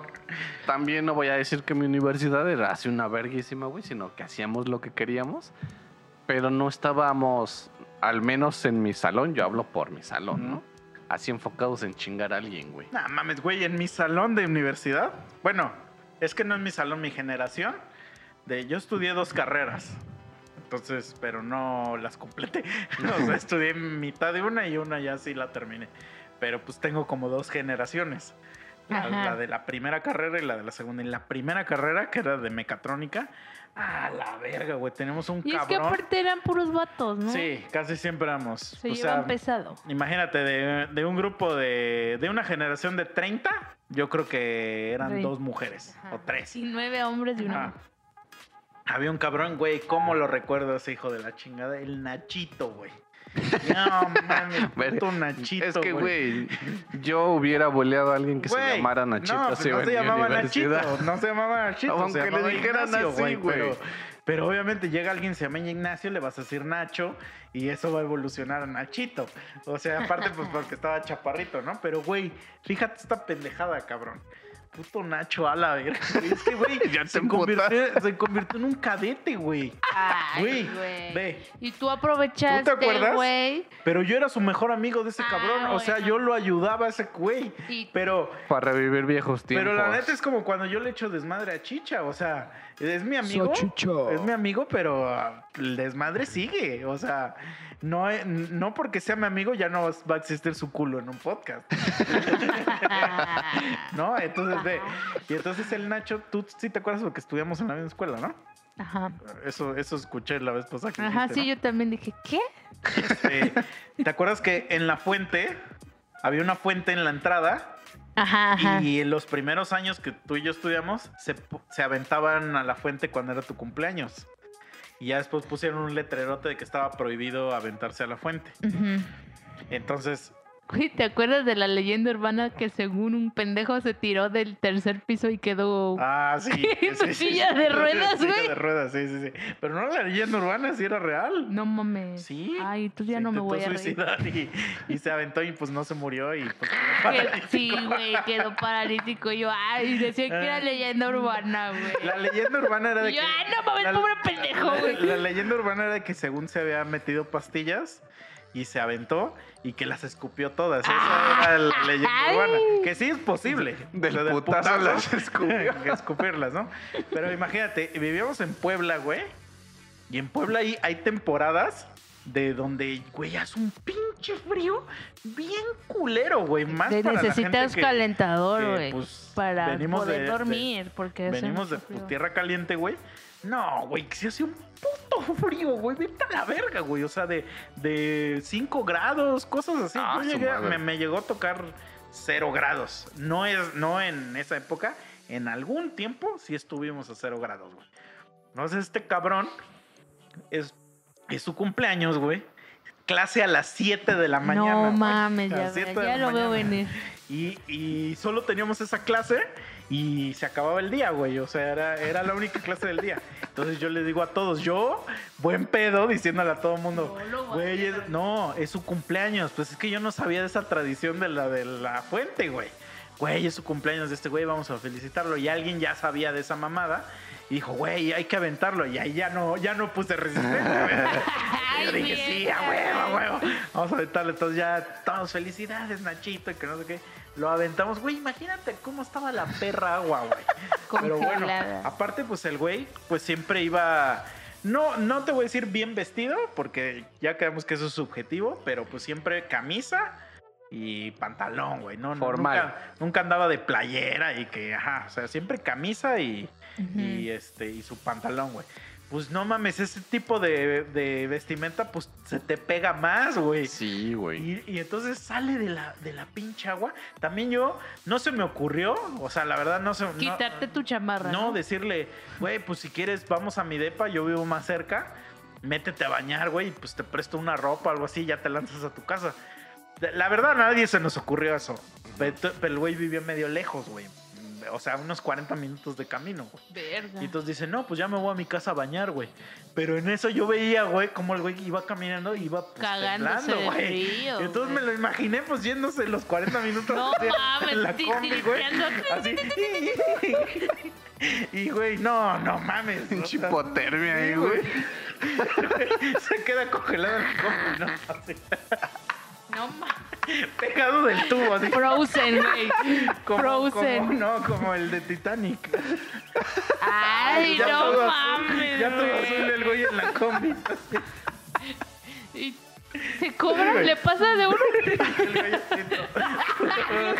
también no voy a decir que mi universidad era así una verguísima, güey, sino que hacíamos lo que queríamos, pero no estábamos, al menos en mi salón, yo hablo por mi salón, ¿no? Así enfocados en chingar a alguien, güey. Nah, mames, güey, en mi salón de universidad. Bueno, es que no es mi salón, mi generación. De, yo estudié dos carreras. Entonces, pero no las completé. o sea, estudié mitad de una y una ya sí la terminé. Pero pues tengo como dos generaciones. La, la de la primera carrera y la de la segunda. En la primera carrera, que era de mecatrónica, a la verga, güey. Tenemos un Y es que cabrón. aparte eran puros vatos, ¿no? Sí, casi siempre éramos. Se o llevan sea, pesado. Imagínate, de, de un grupo de, de una generación de 30, yo creo que eran dos mujeres Ajá. o tres. Y nueve hombres y una mujer. Había un cabrón, güey, ¿cómo lo recuerdo ese hijo de la chingada? El Nachito, güey. No mames, puto Nachito. Es que, güey, yo hubiera boleado a alguien que se llamara Nachito. No, pues no se mi llamaba universidad. Nachito, no se llamaba Nachito. Aunque se le llamaba dijeran Ignacio, así, güey. Pero, pero obviamente llega alguien, se llama Ignacio, le vas a decir Nacho y eso va a evolucionar a Nachito. O sea, aparte, pues porque estaba chaparrito, ¿no? Pero, güey, fíjate esta pendejada, cabrón. Puto Nacho a la verga. güey. Es que, güey, se, convirtió, se convirtió en un cadete, güey. Ay, Güey, güey. ve. Y tú aprovechaste, ¿Tú te acuerdas? güey. Pero yo era su mejor amigo de ese Ah, cabrón. O sea, bueno. yo lo ayudaba a ese güey. Y- Pero Para revivir viejos tiempos. Pero la neta es como cuando yo le echo desmadre a Chicha, o sea, es mi amigo. Es mi amigo, pero ah, el desmadre sigue. O sea, no, no porque sea mi amigo ya no va a existir su culo en un podcast. ¿No? Entonces, ve. Y entonces el Nacho, tú sí te acuerdas porque estudiamos en la misma escuela, ¿no? Ajá. Eso, eso escuché la vez pasada que Ajá, dijiste, sí, ¿no? yo también dije, ¿qué? Este, ¿Te acuerdas que en la fuente había una fuente en la entrada? Ajá, ajá. Y en los primeros años que tú y yo estudiamos, se, se aventaban a la fuente cuando era tu cumpleaños. Y ya después pusieron un letrerote de que estaba prohibido aventarse a la fuente. Entonces, Güey, ¿te acuerdas de la leyenda urbana que según un pendejo se tiró del tercer piso y quedó... ah, sí. En sí, su sí, silla de ruedas, Silla güey. de ruedas, sí, sí, sí. Pero no la leyenda urbana, sí era real. No mames. Sí. Ay, tú ya no me voy a reír. suicidar y, y se aventó y pues no se murió y pues, quedó. Sí, güey, quedó paralítico. Y yo, ay, decía que era Ah. leyenda urbana, güey. La leyenda urbana era de yo, que. ay, no mames, la- pobre pendejo, la- güey. La, leyenda urbana era de que según se había metido pastillas y se aventó y que las escupió todas. Esa era la leyenda urbana. Que sí es posible. Del O sea, putazo las escupió. que escupirlas, ¿no? Pero imagínate, vivíamos en Puebla, güey. Y en Puebla ahí hay temporadas de donde, güey, hace un pinche frío bien culero, güey. Más Te para la necesitas gente que- calentador, que, güey. pues, para venimos poder de- de- dormir, porque Venimos de tierra caliente, güey. No, güey, que se hace un puto frío, güey. Vete a la verga, güey. O sea, de, de 5 grados, cosas así. Ah, Yo llegué- me, me llegó a tocar 0 grados. No, es, no en esa época. En algún tiempo sí estuvimos a 0 grados, güey. Entonces, este cabrón es, es su cumpleaños, güey. Clase a las 7 de la mañana. no güey. mames, A ya, las ve- 7 de ya lo veo venir. Y, y solo teníamos esa clase y se acababa el día, güey. O sea, era, era la única clase del día. Entonces yo le digo a todos, yo, buen pedo, diciéndole a todo el mundo, güey, no, es su cumpleaños. Pues es que yo no sabía de esa tradición de la de la fuente, güey. Güey, es su cumpleaños de este güey, vamos a felicitarlo. Y alguien ya sabía de esa mamada. Y dijo, güey, hay que aventarlo. Y ahí ya no, ya no puse resistencia. Y yo dije, sí, a huevo, a huevo. Vamos a aventarlo. Entonces ya todos felicidades, Nachito, y que no sé qué. Lo aventamos. Güey, imagínate cómo estaba la perra agua, güey. Pero bueno, aparte, pues el güey, pues siempre iba. No, no te voy a decir bien vestido, porque ya creemos que eso es subjetivo, pero pues siempre camisa y pantalón, güey. No, Formal. Nunca, nunca andaba de playera y que, ajá, o sea, siempre camisa y, y este y su pantalón, güey. Pues no mames, ese tipo de, de vestimenta, pues se te pega más, güey. Sí, güey. Y, y entonces sale de la, de la pinche agua. También yo, no se me ocurrió, o sea, la verdad no se... no- Quitarte tu chamarra. no, decirle, güey, pues si quieres, vamos a mi depa, yo vivo más cerca, métete a bañar, güey, y pues te presto una ropa, algo así, ya te lanzas a tu casa. La verdad, a nadie se nos ocurrió eso. Pero, pero el güey vivía medio lejos, güey. O sea, unos 40 minutos de camino, güey. Verga. Y entonces dice, no, pues ya me voy a mi casa a bañar, güey. Pero en eso yo veía, güey, cómo el güey iba caminando y iba pues, Cagándose temblando, de güey. frío, Y entonces güey. me lo imaginé, pues yéndose los 40 minutos No así, mames, en la sí, combi, güey. Así. Y, güey, no, no mames. o Pinche sea, hipotermia ahí, güey. Se queda congelado en la combi, ¿no? Así, No mames. pegado del tubo, así. Frozen, güey. Como, Frozen. como- no, como el de Titanic. Ay, Ya no todo azul, mames. Ya todo azul el güey en la combi. Y se cobra, le pasa de uno. Le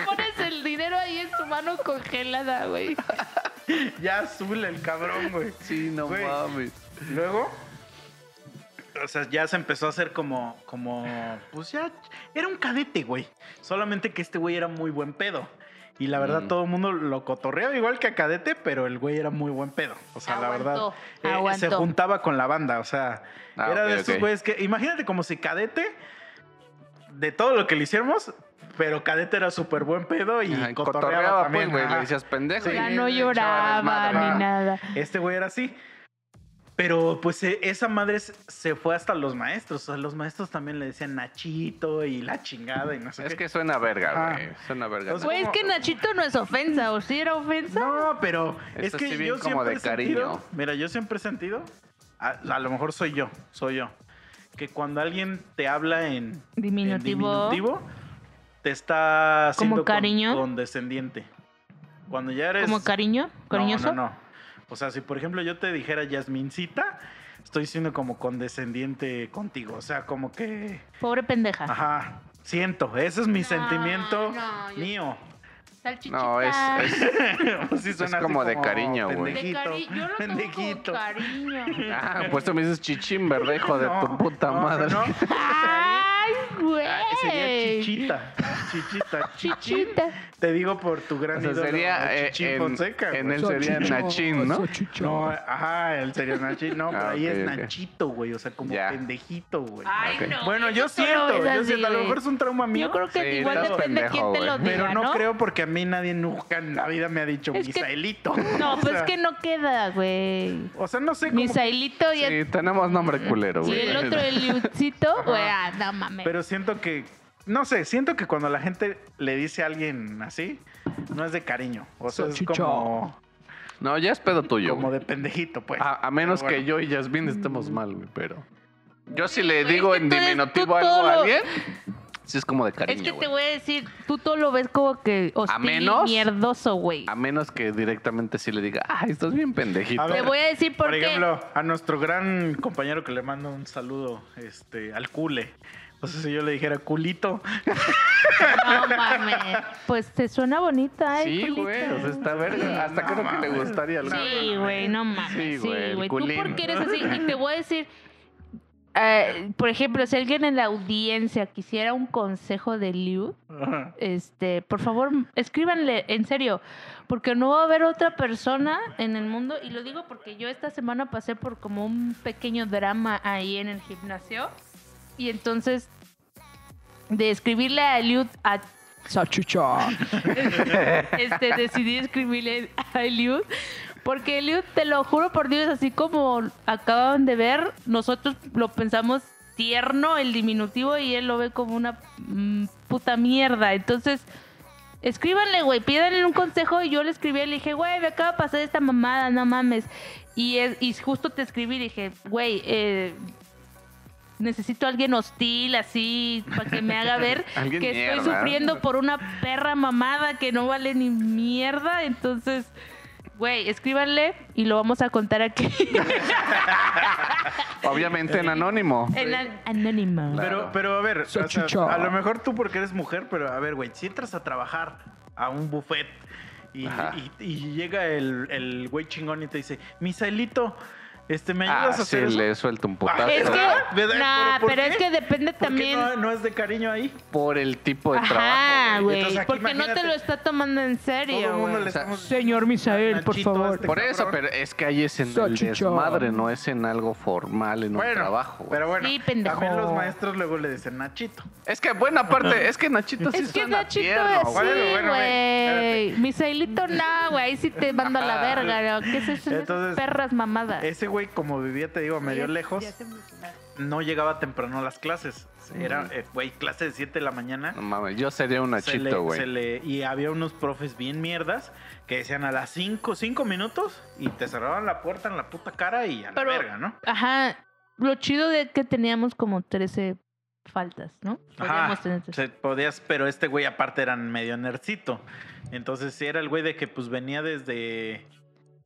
pones el dinero ahí en su mano congelada, güey. Ya azul el cabrón, güey. Sí, no Güey. mames. Luego, o sea, ya se empezó a hacer como, como, pues ya, era un cadete, güey. Solamente que este güey era muy buen pedo. Y la verdad, Mm. todo el mundo lo cotorreaba igual que a Cadete, pero el güey era muy buen pedo. O sea, la verdad, Aguantó, eh, se juntaba con la banda. O sea, Ah, era de esos ok. güeyes que. Imagínate como si Cadete, de todo lo que le hiciéramos, pero Cadete era súper buen pedo y Ajá, cotorreaba, cotorreaba, también. pues, güey. ajá. Le decías pendejo. Sí. Ya y no lloraba ni nada. Este güey era así. Pero pues e- esa madre se- fue hasta los maestros. O sea, los maestros también le decían Nachito y la chingada y no sé Es qué. que suena verga, güey. Suena verga. Güey, es que Nachito no es ofensa, ¿o sí era ofensa? No, pero es que sí bien yo como siempre de he sentido. cariño. Mira, yo siempre he sentido. A, a lo mejor soy yo, soy yo. Que cuando alguien te habla en en Diminutivo. te está haciendo con- cariño? condescendiente. Cuando ya eres. ¿Como cariño? ¿Cariñoso? No, no, no. O sea, si por ejemplo yo te dijera Yasmincita, estoy siendo como condescendiente contigo. O sea, como que. Pobre pendeja. Ajá. Siento, ese es mi No, sentimiento no, yo- mío. Salchichita. No, es, es- Sí suena así como de cariño, güey. De pendejito, cari- Yo lo pendejito. con cariño. Ah, pues tú me dices chichín, ¿verdad, hijo de No, tu puta no, madre? No. ¡Ay, güey! Ah, Sería chichita. Chichita. Chichita. Chichita. Te digo por tu gran O sea, ídolo, sería eh, Chichín en, Fonseca. en él sería Nachín, ¿no? No, ajá, él sería Nachito. No, pero Ah, ahí ok, es ok. Nachito, güey. O sea, como Ya. pendejito, güey. Ay, Ok. no. Bueno, yo siento, yo siento, a lo mejor es un trauma mío. Yo creo que Sí, igual depende pendejo, quién te lo diga, Pero no, creo porque a mí nadie nunca en la vida me ha dicho Es que- Misaelito. No, O pues sea, es que no queda, güey. O sea, no sé cómo. Misailito y, Sí, tenemos nombre culero, y güey. el otro, el Liucito, güey, ah, no mames. Pero siento que. No sé, siento que cuando la gente le dice a alguien así, no es de cariño. O sea, es como, No, ya es pedo tuyo. como güey. de pendejito, pues. A, a menos que yo y Yasmin estemos mal, güey, pero. Yo si le digo es que en diminutivo algo todo a alguien, sí es como de es cariño, que te voy a decir, tú todo lo ves como que hostil menos- y mierdoso, güey. A menos que directamente sí le diga, ay, estás bien pendejito. A Te voy a decir por, Por qué. ejemplo, a nuestro gran compañero que le mando un saludo, este, al cule. O sea, si yo le dijera culito. No mames. Pues te suena bonita, ¿eh? Sí, güey, o sea, está verga. Hasta No creo que mames. gustaría algo. Sí, güey, no mames. Sí, güey. Tú culín. porque eres así. Y te voy a decir, eh, por ejemplo, si alguien en la audiencia quisiera un consejo de Liu, este, por favor, escríbanle, en serio, porque no va a haber otra persona en el mundo, y lo digo porque yo esta semana pasé por como un pequeño drama ahí en el gimnasio, y entonces, de escribirle a Eliud a este, decidí escribirle a Eliud. Porque Eliud, te lo juro por Dios, así como acaban de ver, nosotros lo pensamos tierno, el diminutivo, y él lo ve como una mm, puta mierda. Entonces, escríbanle, güey, pídanle un consejo. Y yo le escribí, le dije, güey, me acaba de pasar esta mamada, no mames. Y, es, y justo te escribí, dije, güey, eh, necesito a alguien hostil, así, para que me haga ver que estoy sufriendo por una perra mamada que no vale ni mierda. Entonces, güey, escríbanle y lo vamos a contar aquí Obviamente en anónimo. en an- anónimo. Claro. Pero, pero a ver, o sea, a lo mejor tú porque eres mujer, pero a ver, güey, si entras a trabajar a un buffet y- y llega el, el güey chingón y te dice, Misaelito, este, ¿me Ah, ayudas a sí, hacer eso? le suelto un putazo. Es que. ¿Pero nah, por pero qué? es que depende ¿Por qué también. no, no es de cariño ahí? Por el tipo de Ajá, trabajo. güey. Porque no te lo está tomando en Todo serio, el mundo güey. le O sea, estamos... Señor Misael, por favor. este Por eso, cabrón. pero es que ahí es en el desmadre, no es en algo formal, en un trabajo. pero bueno, Sí, pendejo. también los maestros luego le dicen Nachito. Es que buena parte, es que Nachito sí Es que suena Nachito tierno, es güey. Bueno, sí, bueno, güey, güey. espérate. Misaelito, no, güey. Ahí sí te mando a la verga. ¿Qué es eso? Esas perras mamadas. Ese güey, como vivía, te digo, medio Ya- lejos, no llegaba temprano a las clases. Era, eh, güey, clase de 7 de la mañana. No mames, yo sería un Nachito, güey. y había unos profes bien mierdas que decían a las 5 cinco minutos y te cerraban la puerta en la puta cara y a Pero- la verga, ¿no? Ajá. Lo chido de que teníamos como 13 faltas, ¿no? Podíamos Ajá, tener 13. se podías, pero este güey aparte era medio nercito. Entonces sí era el güey de que pues venía desde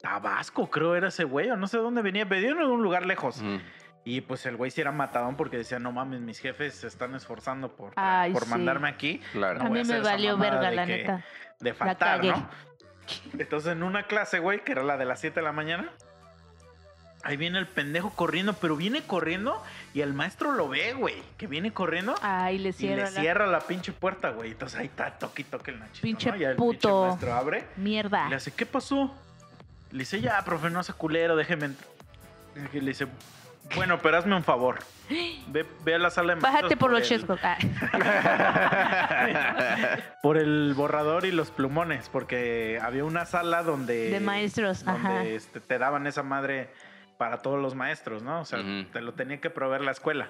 Tabasco, creo era ese güey, o no sé dónde venía, venía en algún lugar lejos. Mm. Y pues el güey sí era matadón porque decía, no mames, mis jefes se están esforzando por, Ay, por sí. mandarme aquí. Claro. A mí a hacer me valió verga, de la que- neta. De faltar. ¿no? Entonces en una clase, güey, que era la de las 7 de la mañana, Ahí viene el pendejo corriendo, pero viene corriendo y el maestro lo ve, güey. Que viene corriendo Ay, le y cierra le la cierra la pinche puerta, güey. Entonces ahí está, toque y toque el Nachito. Pinche ¿no? Y el puto. pinche maestro abre mierda. y le hace, ¿qué pasó? Le dice, ya, profe, no sea culero, déjeme. entrar". Y le dice, bueno, pero hazme un favor. Ve, ve a la sala de maestros Bájate por los el- chescos. Ah, por el borrador y los plumones, porque había una sala donde... De maestros, donde ajá. este, te daban esa madre para todos los maestros, ¿no? O sea, te lo tenía que proveer la escuela.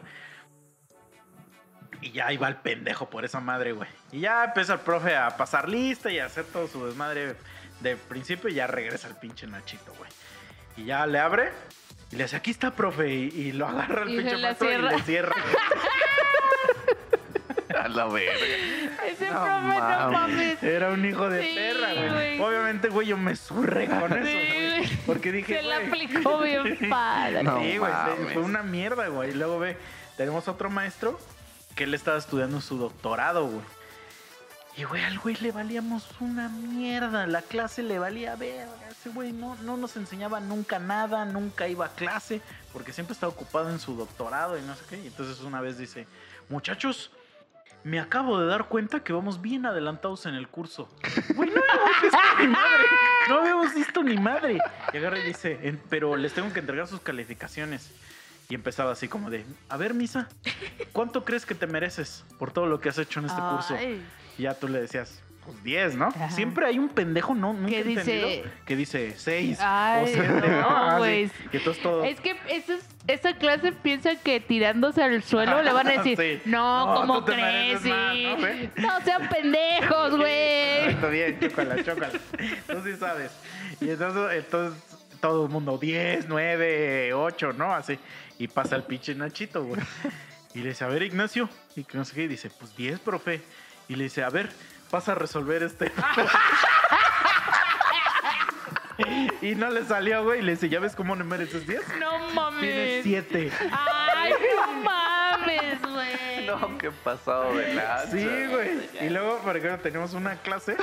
Y ya iba el pendejo por esa madre, güey. Y ya empieza el profe a pasar lista y a hacer todo su desmadre de principio y ya regresa el pinche Nachito, güey. Y ya le abre y le dice, aquí está, profe. Y, y lo agarra el Y pinche maestro y le cierra. A la verga. Ese No profe no mames. Era un hijo de Sí, perra, güey. Obviamente, güey, yo me surré con eso, Sí, güey. güey. Porque dije, Se la aplicó bien padre. No sí, güey, fue una mierda, güey. Y luego ve, tenemos otro maestro que él estaba estudiando su doctorado, güey. Y, güey, al güey le valíamos una mierda. La clase le valía verga. Ese güey no, no nos enseñaba nunca nada, nunca iba a clase, porque siempre estaba ocupado en su doctorado y no sé qué. Y entonces una vez dice, muchachos, me acabo de dar cuenta que vamos bien adelantados en el curso. Güey, no habíamos visto ni madre. No habíamos visto ni madre. Y agarra y dice, "En- pero les tengo que entregar sus calificaciones. Y empezaba así como de, a ver, Misa, ¿cuánto crees que te mereces por todo lo que has hecho en este curso? Y ya tú le decías, pues 10, ¿no? Ajá. Siempre hay un pendejo, ¿no? Nunca he dice- que dice 6. Ay, no, güey. Y entonces todo... Es que esa, es- esa clase piensa que tirándose al suelo le van a decir, Sí. no, No, ¿cómo crees? más, Sí. ¿no, no sean pendejos, güey. Está bien, chócala, chócala. Tú sí sabes. Y entonces, entonces todo el mundo, 10, 9, 8, ¿no? Así. Y pasa el pinche Nachito, güey. Y le dice, a ver, Ignacio. Y que no sé qué. Y dice, pues 10, profe. Y le dice, a ver, pasa a resolver este. y no le salió, güey. Y le dice, ¿ya ves cómo no mereces 10? No Tienes mames. 7. Ay, no mames, güey. No, qué pasado de lanza. Sí, güey. Y luego, por ejemplo, teníamos una clase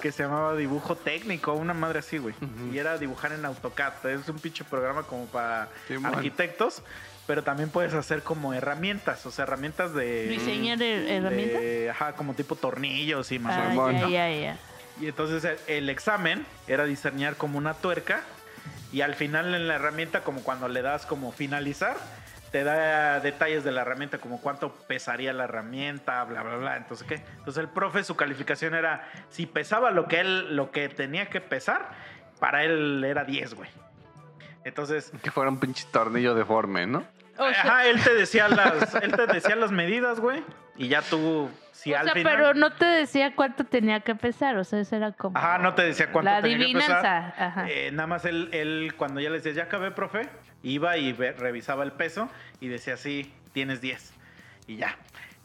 que se llamaba dibujo técnico, una madre así, güey. Y era dibujar en AutoCAD. Es un pinche programa como para Sí, man. Pero también puedes hacer como herramientas, o sea, herramientas de... ¿Diseñar her- herramientas? de- ajá, como tipo tornillos y más o Ah, menos. Simón. ya, ya, ya. Y entonces el, el examen era diseñar como una tuerca y al final en la herramienta, como cuando le das como finalizar, te da detalles de la herramienta, como cuánto pesaría la herramienta, bla, bla, bla. Entonces, ¿qué? Entonces el profe, su calificación era, si pesaba lo que él, lo que tenía que pesar, para él era 10, güey. Entonces, Que fuera un pinche tornillo deforme, ¿no? O sea, ajá, él te decía las, él te decía las medidas, güey. Y ya tú, si o al sea, final... pero no te decía cuánto tenía que pesar, o sea, eso era como... Ajá, no te decía cuánto La tenía que pesar. adivinanza, ajá. Eh, nada más él, él, cuando ya le decías, ya acabé, profe, iba y ve- revisaba el peso y decía, sí, tienes 10. Y ya.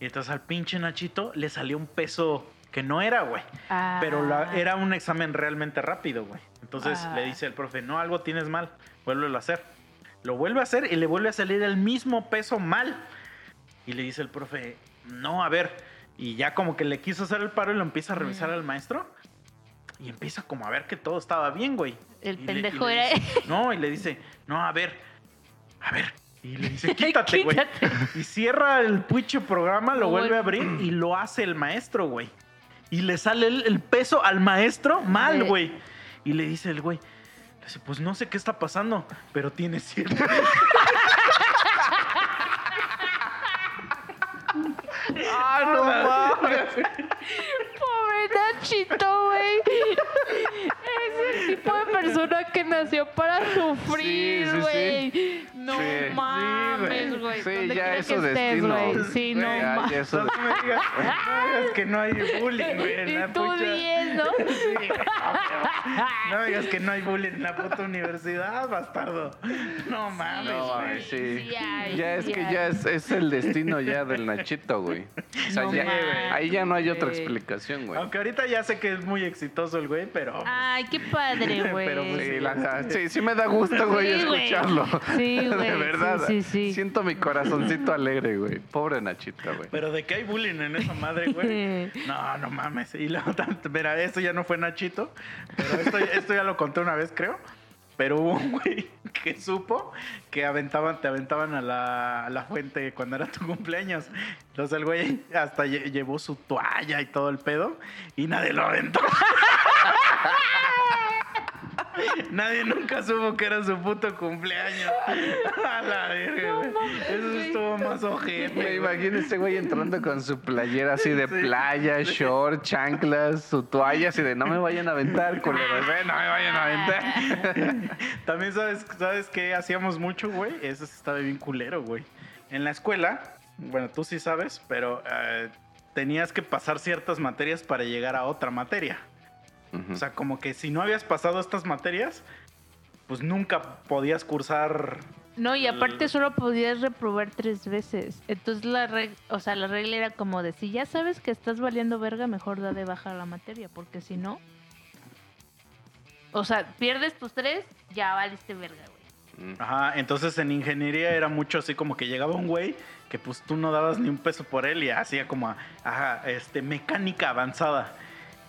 Y entonces al pinche Nachito le salió un peso que no era, güey. Ah. Pero la- era un examen realmente rápido, güey. Entonces Ah. le dice el profe, no, algo tienes mal, vuélvelo a hacer. Lo vuelve a hacer y le vuelve a salir el mismo peso mal. Y le dice el profe, no, a ver. Y ya como que le quiso hacer el paro y lo empieza a revisar al maestro. Y empieza como a ver que todo estaba bien, güey. El Y pendejo le era- dice- no, y le dice, no, a ver, a ver. Y le dice, quítate, güey. Y cierra el puiche programa, lo vuelve a abrir y lo hace el maestro, güey. Y le sale el, el peso al maestro mal, güey. Y le dice el güey, le dice, pues no sé qué está pasando, pero tiene cierto. ¡Ah, no mames! Pobre Nachito, güey. Es el tipo de persona que nació para sufrir, Sí, sí, sí. güey. No Sí. mames, güey. Sí, ya es que su estés, destino. güey. Sí, no Güey, Ya, mames. No me digas, no me digas que no hay bullying, güey. en la Y tú pucha- 10, ¿no? Sí, no me digas que no hay bullying en la puta universidad, bastardo. No mames, No, güey. mames, sí. Sí hay, Ya es que hay. ya es, es el destino ya del Nachito, güey. O sea, No ya- mames, ahí ya no hay otra explicación, güey. Aunque ahorita ya sé que es muy exitoso el güey, pero. Ay, qué padre, güey. Pero, pues, Sí, la- sí, sí me da gusto, güey, Sí, escucharlo. Sí, güey, De verdad. sí, sí, sí. Siento mi corazoncito alegre, güey. Pobre Nachito, güey. Pero de que hay bullying en esa madre, güey. No, no mames. Y luego, tanto- mira, esto ya no fue Nachito, pero esto, esto ya lo conté una vez, creo. Pero hubo un güey que supo que aventaban, te aventaban a la, la fuente cuando era tu cumpleaños. Entonces el güey hasta lle- llevó su toalla y todo el pedo y nadie lo aventó. Nadie nunca supo que era su puto cumpleaños. A la verga, más Me ojete. güey. imagino ese güey entrando con su playera así de playa, short, chanclas, su toalla así de no me vayan a aventar, culeros, eh, no me vayan a aventar. También sabes, ¿sabes qué hacíamos mucho, güey? Eso estaba bien culero, güey. En la escuela, bueno, tú sí sabes, pero eh, tenías que pasar ciertas materias para llegar a otra materia. O sea, como que si no habías pasado estas materias, pues nunca podías cursar. No, y aparte solo podías reprobar tres veces. Entonces la regla, o sea, la regla era como de si ya sabes que estás valiendo verga, mejor da de baja la materia, porque si no, o sea, pierdes tus tres, ya valiste verga, güey. Ajá, entonces en ingeniería era mucho así como que llegaba un güey que pues tú no dabas ni un peso por él y hacía como, ajá, este, mecánica avanzada.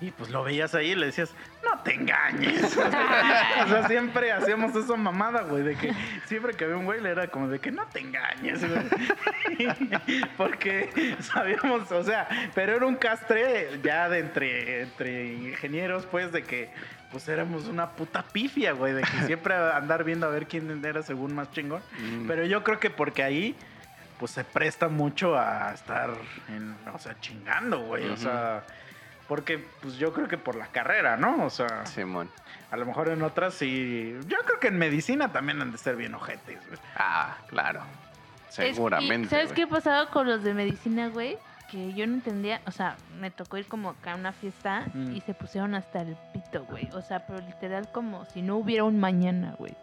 Y pues lo veías ahí y le decías, no te engañes. o sea, siempre hacíamos esa mamada, güey, de que siempre que había un güey le era como de que no te engañes, güey. Porque sabíamos, o sea, pero era un castre ya de entre, entre ingenieros, pues, de que pues éramos una puta pifia, güey, de que siempre andar viendo a ver quién era según más chingón. Mm. Pero yo creo que porque ahí pues se presta mucho a estar en, o sea, chingando, güey, o sea, porque pues yo creo que por la carrera, ¿no? O sea, Simón. a lo mejor en otras sí, yo creo que en medicina también han de ser bien ojetes, güey. Ah, claro. Es- Seguramente. ¿Sabes güey. qué pasaba con los de medicina, güey? Que yo no entendía, o sea, me tocó ir como acá a una fiesta Mm. y se pusieron hasta el pito, güey. O sea, pero literal como si no hubiera un mañana, güey.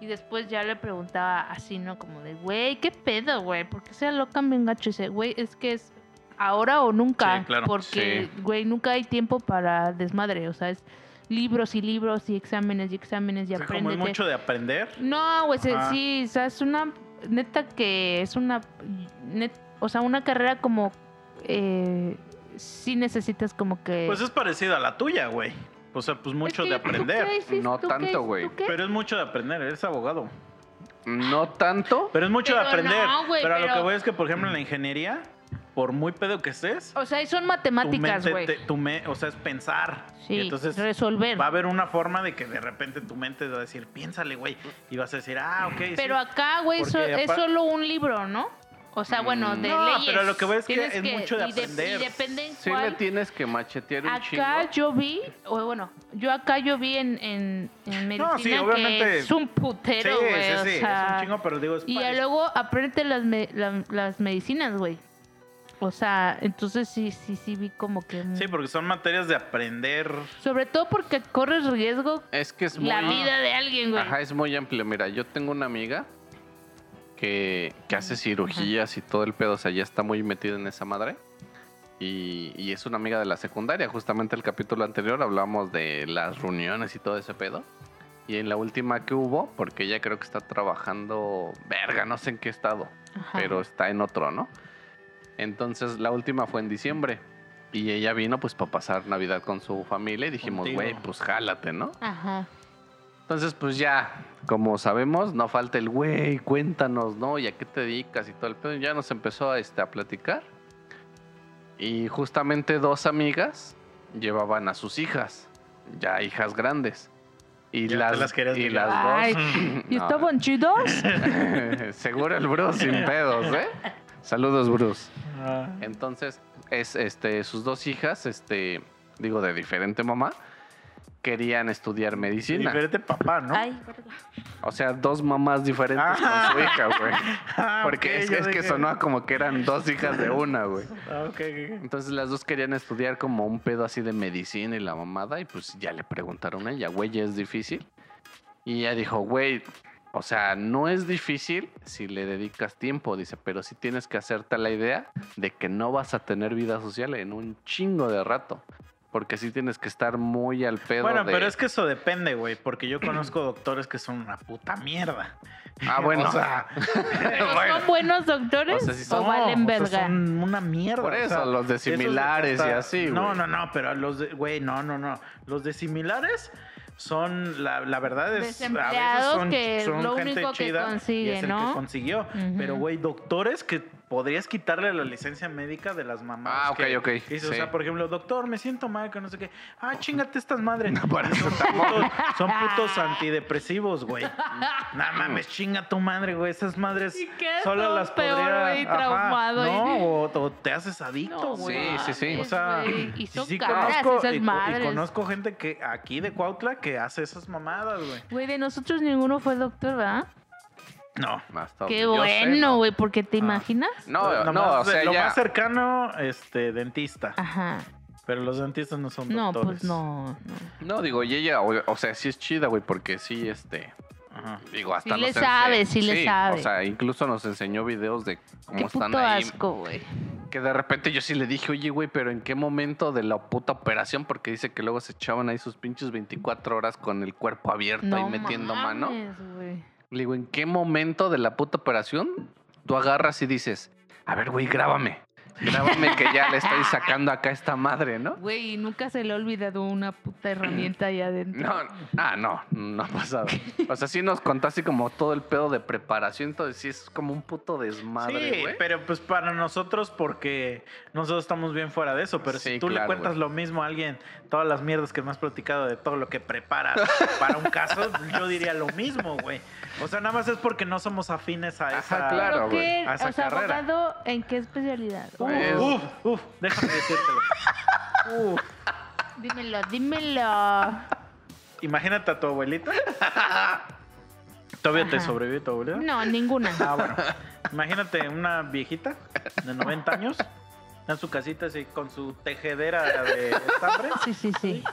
Y después ya le preguntaba así, ¿no? Como de, güey, ¿qué pedo, güey? ¿Por qué se alocan bien gacho? Y dice, güey, es que es ahora o nunca. Sí, claro. Porque, Sí. güey, nunca hay tiempo para desmadre. O sea, es libros y libros y exámenes y exámenes y O sea, como es apréndete. mucho de aprender. No, güey, se- Ajá. sí, o sea, es una neta que es una net- o sea, una carrera como eh, sí necesitas como que Pues es parecida a la tuya, güey. O sea, pues mucho Es de que, ¿tú aprender. No ¿Tú qué tanto, güey. Pero es mucho de aprender, eres abogado. No tanto. Pero es mucho de Pero aprender. no, güey, pero a lo pero- que voy es que, por ejemplo, en la ingeniería, por muy pedo que estés, O sea, y son matemáticas, güey. te- tu me- o sea, es pensar. Sí, y entonces resolver. va a haber una forma de que de repente tu mente va a decir, piénsale, güey. Y vas a decir, ah, ok. Pero sí. acá, güey, so- es solo un libro, ¿no? O sea, bueno, de No, leyes. pero lo que voy es que Tienes es mucho de y de- aprender. Y depende en Sí cuál. le tienes que machetear un chingo. Acá yo vi, o bueno, yo acá yo vi en, en, en medicina No, sí, obviamente. que es un putero, sí, güey. sí, o sí, sea, es un chingo, pero digo, es Y ya luego aprende las, me- la- las medicinas, güey. O sea, entonces sí, sí, sí vi como que... Sí, porque son materias de aprender. Sobre todo porque corres riesgo Es que es muy... la vida de alguien, güey. Ajá, es muy amplio. Mira, yo tengo una amiga que, que hace cirugías y todo el pedo, o sea, ya está muy metida en esa madre. Y, y es una amiga de la secundaria. Justamente el capítulo anterior hablamos de las reuniones y todo ese pedo. Y en la última que hubo, porque ella creo que está trabajando, verga, no sé en qué estado, Ajá. pero está en otro, ¿no? Entonces la última fue en diciembre. Y ella vino pues para pasar Navidad con su familia y dijimos, güey, pues jálate, ¿no? Ajá. Entonces, pues ya, como sabemos, no falta el güey, cuéntanos, ¿no? ¿Y a qué te dedicas y todo el pedo? Ya nos empezó a, este, a platicar. Y justamente dos amigas llevaban a sus hijas, ya hijas grandes. Y Ya las, y las Ay, dos. ¿Y No, estaban chidos? Seguro el Bruce sin pedos, ¿eh? Saludos, Bruce. Ah. Entonces, es este, sus dos hijas, este, digo, de diferente mamá, querían estudiar medicina. Diferente papá, ¿no? Ay. O sea, dos mamás diferentes Ah. con su hija, güey. Ah, Porque ok, es, es que sonó como que eran dos hijas de una, güey. Ah, ok, ok, ok. Entonces las dos querían estudiar como un pedo así de medicina y la mamada. Y pues ya le preguntaron a ella, güey, ¿es difícil? Y ella dijo, güey, o sea, no es difícil si le dedicas tiempo, dice, pero sí tienes que hacerte la idea de que no vas a tener vida social en un chingo de rato. Porque sí tienes que estar muy al pedo Bueno, de- pero es que eso depende, güey, porque yo conozco doctores que son una puta mierda. Ah, bueno. O sea, ¿Pero bueno. son buenos doctores O sea, sí o son- valen o sea, verga? son una mierda. Por o eso, sea, los de similares y así, No, güey. no, no, pero los de, güey, no, no, no. Los de similares, son, la, la verdad es, a veces son, que son lo gente único que chida consigue, y es el ¿no? que consiguió. Pero, güey, doctores que podrías quitarle la licencia médica de las mamás. Ah, ok, que ok, O sí. sea, por ejemplo, doctor, me siento mal, que no sé qué. Ah, chingate estas madres. para eso son, putos, son putos antidepresivos, güey. No mames, chinga tu madre, güey. Esas madres Y quedas solo las peor, podría... güey, Ajá, traumado y- No, o, o te haces adicto, No, güey. Sí, sí, sí. O sea, y son sí caras conozco, esas y, co- y madres. conozco gente que aquí de Cuautla que hace esas mamadas, güey. Güey, de nosotros ninguno fue doctor, ¿verdad? No. Hasta Qué yo bueno, no. güey, porque te imaginas. No, Pues no, nomás o sea, lo ya. más cercano, este, dentista. Ajá. Pero los dentistas no son No, doctores. pues no. no. No, digo, y ella, o, o sea, sí es chida, güey, porque sí, este. Ajá. Digo, hasta Sí le sabe, sí le sabe. O sea, incluso nos enseñó videos de cómo Qué están puto ahí. asco, güey. Que de repente yo sí le dije, oye, güey, pero ¿en qué momento de la puta operación? Porque dice que luego se echaban ahí sus pinches 24 horas con el cuerpo abierto No ahí metiendo mano. mames, güey. Le digo, ¿en qué momento de la puta operación tú agarras y dices, a ver, güey, grábame? Grábame que ya le estoy sacando acá esta madre, ¿no? Güey, y nunca se le ha olvidado una puta herramienta ahí adentro. No, ah, no, no ha pasado. O sea, sí nos contaste como todo el pedo de preparación, entonces sí es como un puto desmadre, Sí, güey. pero pues para nosotros, porque nosotros estamos bien fuera de eso. Pero Sí, si tú claro, le cuentas güey. lo mismo a alguien, todas las mierdas que me has platicado de todo lo que preparas para un caso, yo diría lo mismo, güey. O sea, nada más es porque no somos afines a Ajá, esa. claro. ¿Pero güey, qué? a esa O sea, carrera. abogado, ¿en qué especialidad? Uf, uf, uf, déjame decírtelo. Uf, Dímelo, dímelo. imagínate a tu abuelita. ¿Todavía te Ajá. sobrevive tu abuelita? No, ninguna. Ah, bueno. Imagínate una viejita de 90 años en su casita así con su tejedera de estambre. Sí, sí, sí.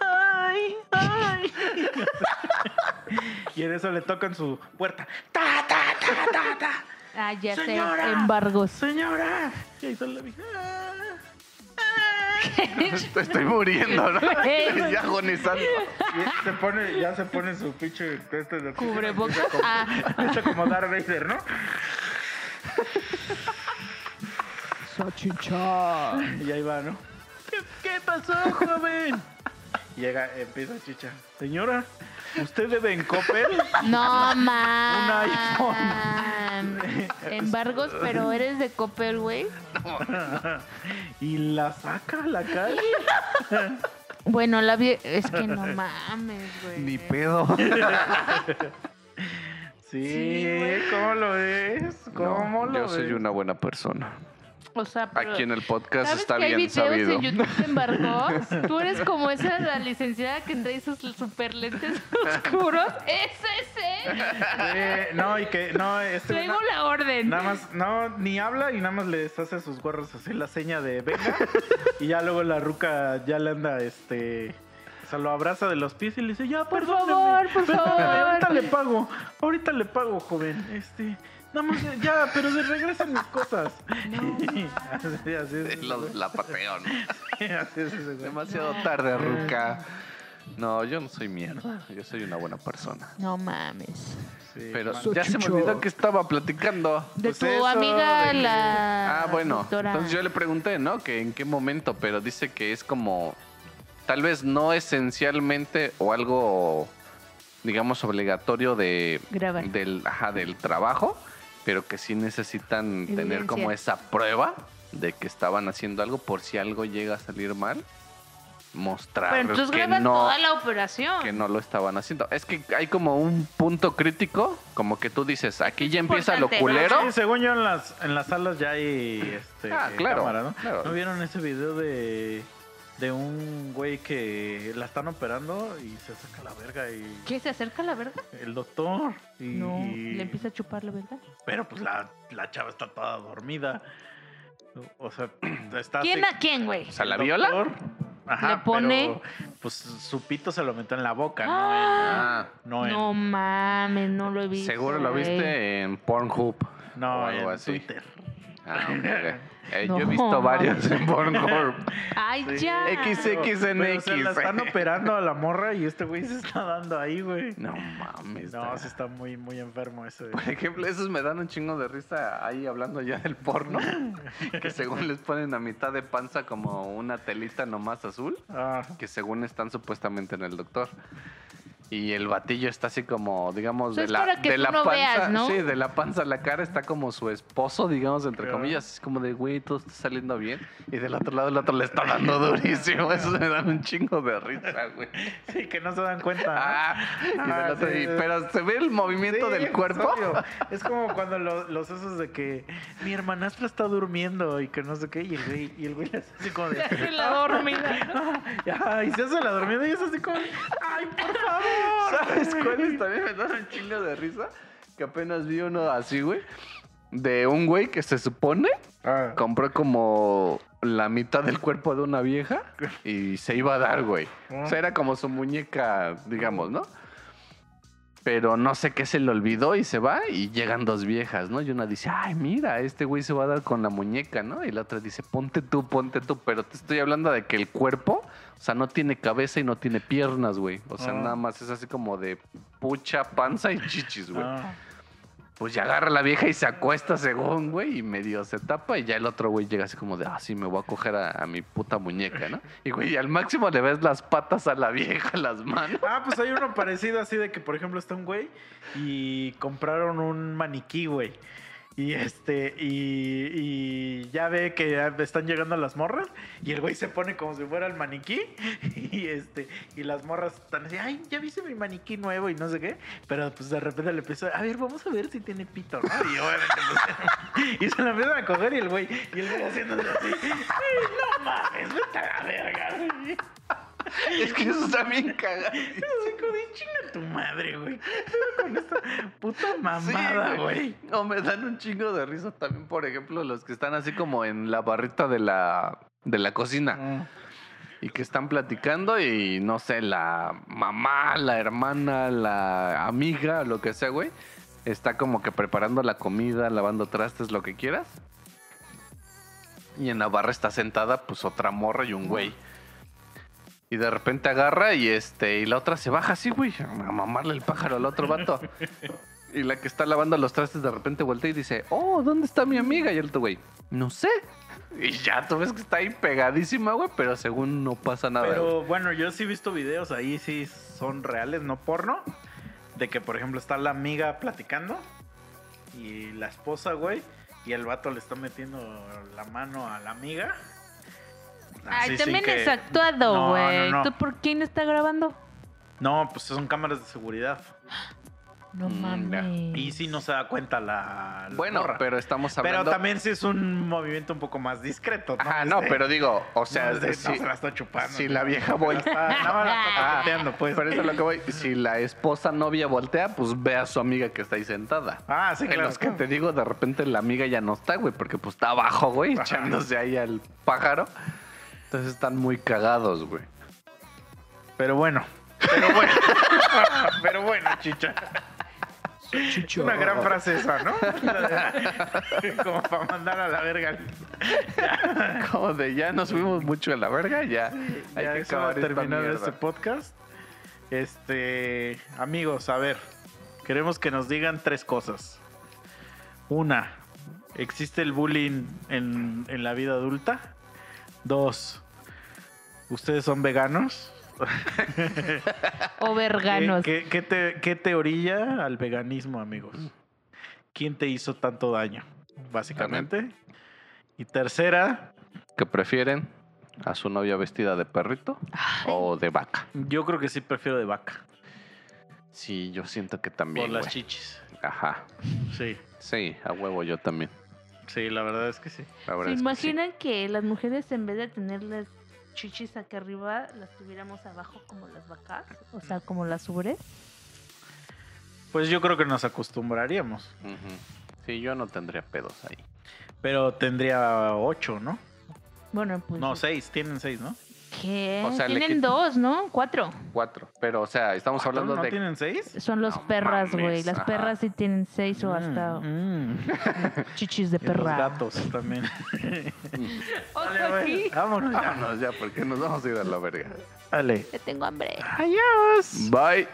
Ay, ay. Y en eso le tocan su puerta. Ta, ta, ta, ta, ta. Ah, ya Señora. sé, embargos. Señora. Y ahí sale la vieja. Estoy, estoy muriendo, ¿no? Ya agonizando. Y se pone, ya se pone su pinche este de Cubrebocas. empieza como- Ah. empieza como Darth Vader, ¿no? Y ahí va, ¿no? ¿Qué, qué pasó, joven? Llega, empieza Chicha. Señora, ¿usted debe en Coppel? No, man. Un iPhone. Embargos, pero eres de Coppel, güey. y la saca a la calle. Bueno, la vi... Es que no mames, güey. Ni pedo. Sí. ¿cómo lo ves? ¿Cómo No, lo yo ves? soy una buena persona. O sea, pero... Aquí en el podcast ¿Sabes está que hay bien videos sabido. en YouTube? Tú eres como esa la licenciada que trae sus super lentes oscuros. ¡Es ese! Eh, no, y que no, este Traigo na- la orden. nada más, no, ni habla y nada más les hace a sus gorros así la seña de venga. y ya luego la ruca ya le anda, este. O sea, lo abraza de los pies y le dice, ya, Por favor, por favor. Ahorita le pago, ahorita le pago, joven. Este, nada más, ya, pero de regresen mis cosas. así, así es. Los- la pateo, ¿no? así es. Demasiado tarde, Ruca. No, yo no soy mierda. Yo soy una buena persona. No mames. Sí, Pero man. ya se me olvidó que estaba platicando. De Pues tu eso, amiga, de que- la. Ah, bueno. doctora. Entonces yo le pregunté, ¿no? Que en qué momento, pero dice que es como, tal vez no esencialmente o algo, digamos, obligatorio de, Grabar. del, ajá, del trabajo, pero que sí necesitan tener Evidencia. como esa prueba de que estaban haciendo algo por si algo llega a salir mal, mostrar Pero entonces que no toda la operación. que no lo estaban haciendo. Es que hay como un punto crítico, como que tú dices, aquí ya empieza lo culero. Sí, según yo en las, en las salas ya hay este, Ah, claro, cámara, ¿no? claro. ¿No vieron ese video de, de un güey que la están operando y se saca la verga y ¿Qué? ¿Se acerca a la verga? el doctor y No. Le empieza a chupar la verga. pero pues la, la chava está toda dormida. O sea, está ¿Quién así- a quién, güey? O sea, ¿la viola? Ajá, Le pone- pero, pues su pito se lo metió en la boca, Ah, no en, no No en- mames, no lo he visto. seguro lo viste en Pornhub no, o algo en así. Twitter. Ah. Eh, Yo he visto varios en Pornhub. Ay, Sí. ya. XX en Pero, o sea, la están operando a la morra y este güey se está dando ahí, güey. No mames. No, sí está muy, muy enfermo ese. Por ejemplo, esos me dan un chingo de risa ahí hablando ya del porno. que según les ponen a mitad de panza como una telita nomás azul. Ah, Que según están supuestamente en el doctor. Y el batillo está así como, digamos, Eso de la, de la panza. veas, ¿no? Sí, de la panza a la cara está como su esposo, digamos, entre comillas. Es como de, güey, todo está saliendo bien. Y del otro lado, el otro le está dando durísimo. Eso me dan un chingo de risa, güey. sí, que no se dan cuenta. ¿no? Ah, y del Ah, otro- sí. y- pero se ve el movimiento Sí, del cuerpo. Es como cuando lo- los esos de que mi hermanastra está durmiendo y que no sé qué, y el güey, y el güey le hace así como de. Hace la dormida. Ya, y se hace la dormida y es así como, ¡ay, por favor! ¿Sabes cuáles también me dan un chingo de risa? Que apenas vi uno así, güey. De un güey que se supone Ah, compró como la mitad del cuerpo de una vieja y se iba a dar, güey. O sea, era como su muñeca, digamos, ¿no? Pero no sé qué se le olvidó y se va y llegan dos viejas, ¿no? Y una dice, ay, mira, este güey se va a dar con la muñeca, ¿no? Y la otra dice, ponte tú, ponte tú. Pero te estoy hablando de que el cuerpo, o sea, no tiene cabeza y no tiene piernas, güey. O sea, Ah. nada más es así como de pucha, panza y chichis, güey. ah. Pues ya agarra a la vieja y se acuesta según, güey, y medio se tapa y ya el otro güey llega así como de, ah, sí, me voy a coger a, a mi puta muñeca, ¿no? Y güey, al máximo le ves las patas a la vieja, las manos. Ah, pues hay uno parecido así de que, por ejemplo, está un güey y compraron un maniquí, güey. Y este, y, y ya ve que están llegando las morras y el güey se pone como si fuera el maniquí y este, y las morras están así, ay, ya viste mi maniquí nuevo y no sé qué, pero pues de repente le empieza, a ver, vamos a ver si tiene pito, ¿no? Y obviamente, pues, y se lo empiezan a coger y el güey, y el güey haciéndose así, no mames, vete a la verga. Es que eso está bien cagado. Así como de chinga tu madre, güey. ¿Qué pedo con esta puta mamada, güey? No, me dan un chingo de risa también, por ejemplo, los que están así como en la barrita de la, de la cocina. y que están platicando y no sé, la mamá, la hermana, la amiga, lo que sea, güey, está como que preparando la comida, lavando trastes, lo que quieras. Y en la barra está sentada pues otra morra y un güey. Y de repente agarra y este y la otra se baja así, güey, a mamarle el pájaro al otro vato. Y la que está lavando los trastes de repente voltea y dice, oh, ¿dónde está mi amiga? Y el otro güey, no sé. Y ya tú ves que está ahí pegadísima, güey, pero según no pasa nada. güey. Pero bueno, yo sí he visto videos ahí, sí son reales, no porno. De que, por ejemplo, está la amiga platicando y la esposa, güey, y el vato le está metiendo la mano a la amiga. Ay, también que- es actuado, No, güey. no, no. ¿Tú por quién está grabando? No, pues son cámaras de seguridad. No Mm, mames. Y sí no se da cuenta la, la bueno, morra. pero estamos Pero hablando... también sí es un movimiento un poco más discreto. ¿no? Ajá, no, de- pero digo, o sea, no, es de- si, no se la está chupando. si ¿no? la vieja No, voltea- la está- nada más la está Ah, toqueteando, pues. por eso es lo que voy. Si la esposa novia voltea, pues ve a su amiga que está ahí sentada. Ah, sí, en claro. los que te digo, de repente la amiga ya no está, güey, porque pues está abajo, güey, echándose ahí al pájaro. Entonces están muy cagados, güey. Pero bueno. Pero bueno. pero bueno, chicha. Una gran frase esa, ¿no? Como para mandar a la verga. Como de ya nos fuimos mucho a la verga, ya. hay ya que acabar terminar mierda. este podcast. Este, amigos, a ver, queremos que nos digan tres cosas. Una, ¿existe el bullying en, en la vida adulta? Dos, ¿ustedes son veganos? O verganos. ¿Qué, qué, qué te, qué te orilla al veganismo, amigos? ¿Quién te hizo tanto daño? Básicamente. Y tercera, ¿Qué prefieren? ¿A su novia vestida de perrito o de vaca? yo creo que sí prefiero de vaca. Sí, yo siento que Por también. las güey. chichis. Ajá. Sí, Sí, a huevo yo también. Sí, la verdad es que sí. La ¿Se es que sí. imaginan que las mujeres en vez de tener las chichis aquí arriba, las tuviéramos abajo como las vacas? O sea, como las ubres. Pues yo creo que nos acostumbraríamos. Sí, yo no tendría pedos ahí. Pero tendría ocho, ¿no? Bueno, pues. No, seis, tienen seis, ¿no? ¿Qué? O sea, le Tienen quit- dos, ¿no? Cuatro. Cuatro. Pero, o sea, estamos hablando ¿No de. tienen seis? Son los No perras, güey. Las ajá. perras sí tienen seis o hasta Mm, mm. chichis de Y los perra. gatos también. Ojo aquí. Vámonos ya. Vámonos ya, porque nos vamos a ir a la verga. Dale. Ya tengo hambre. Adiós. Bye.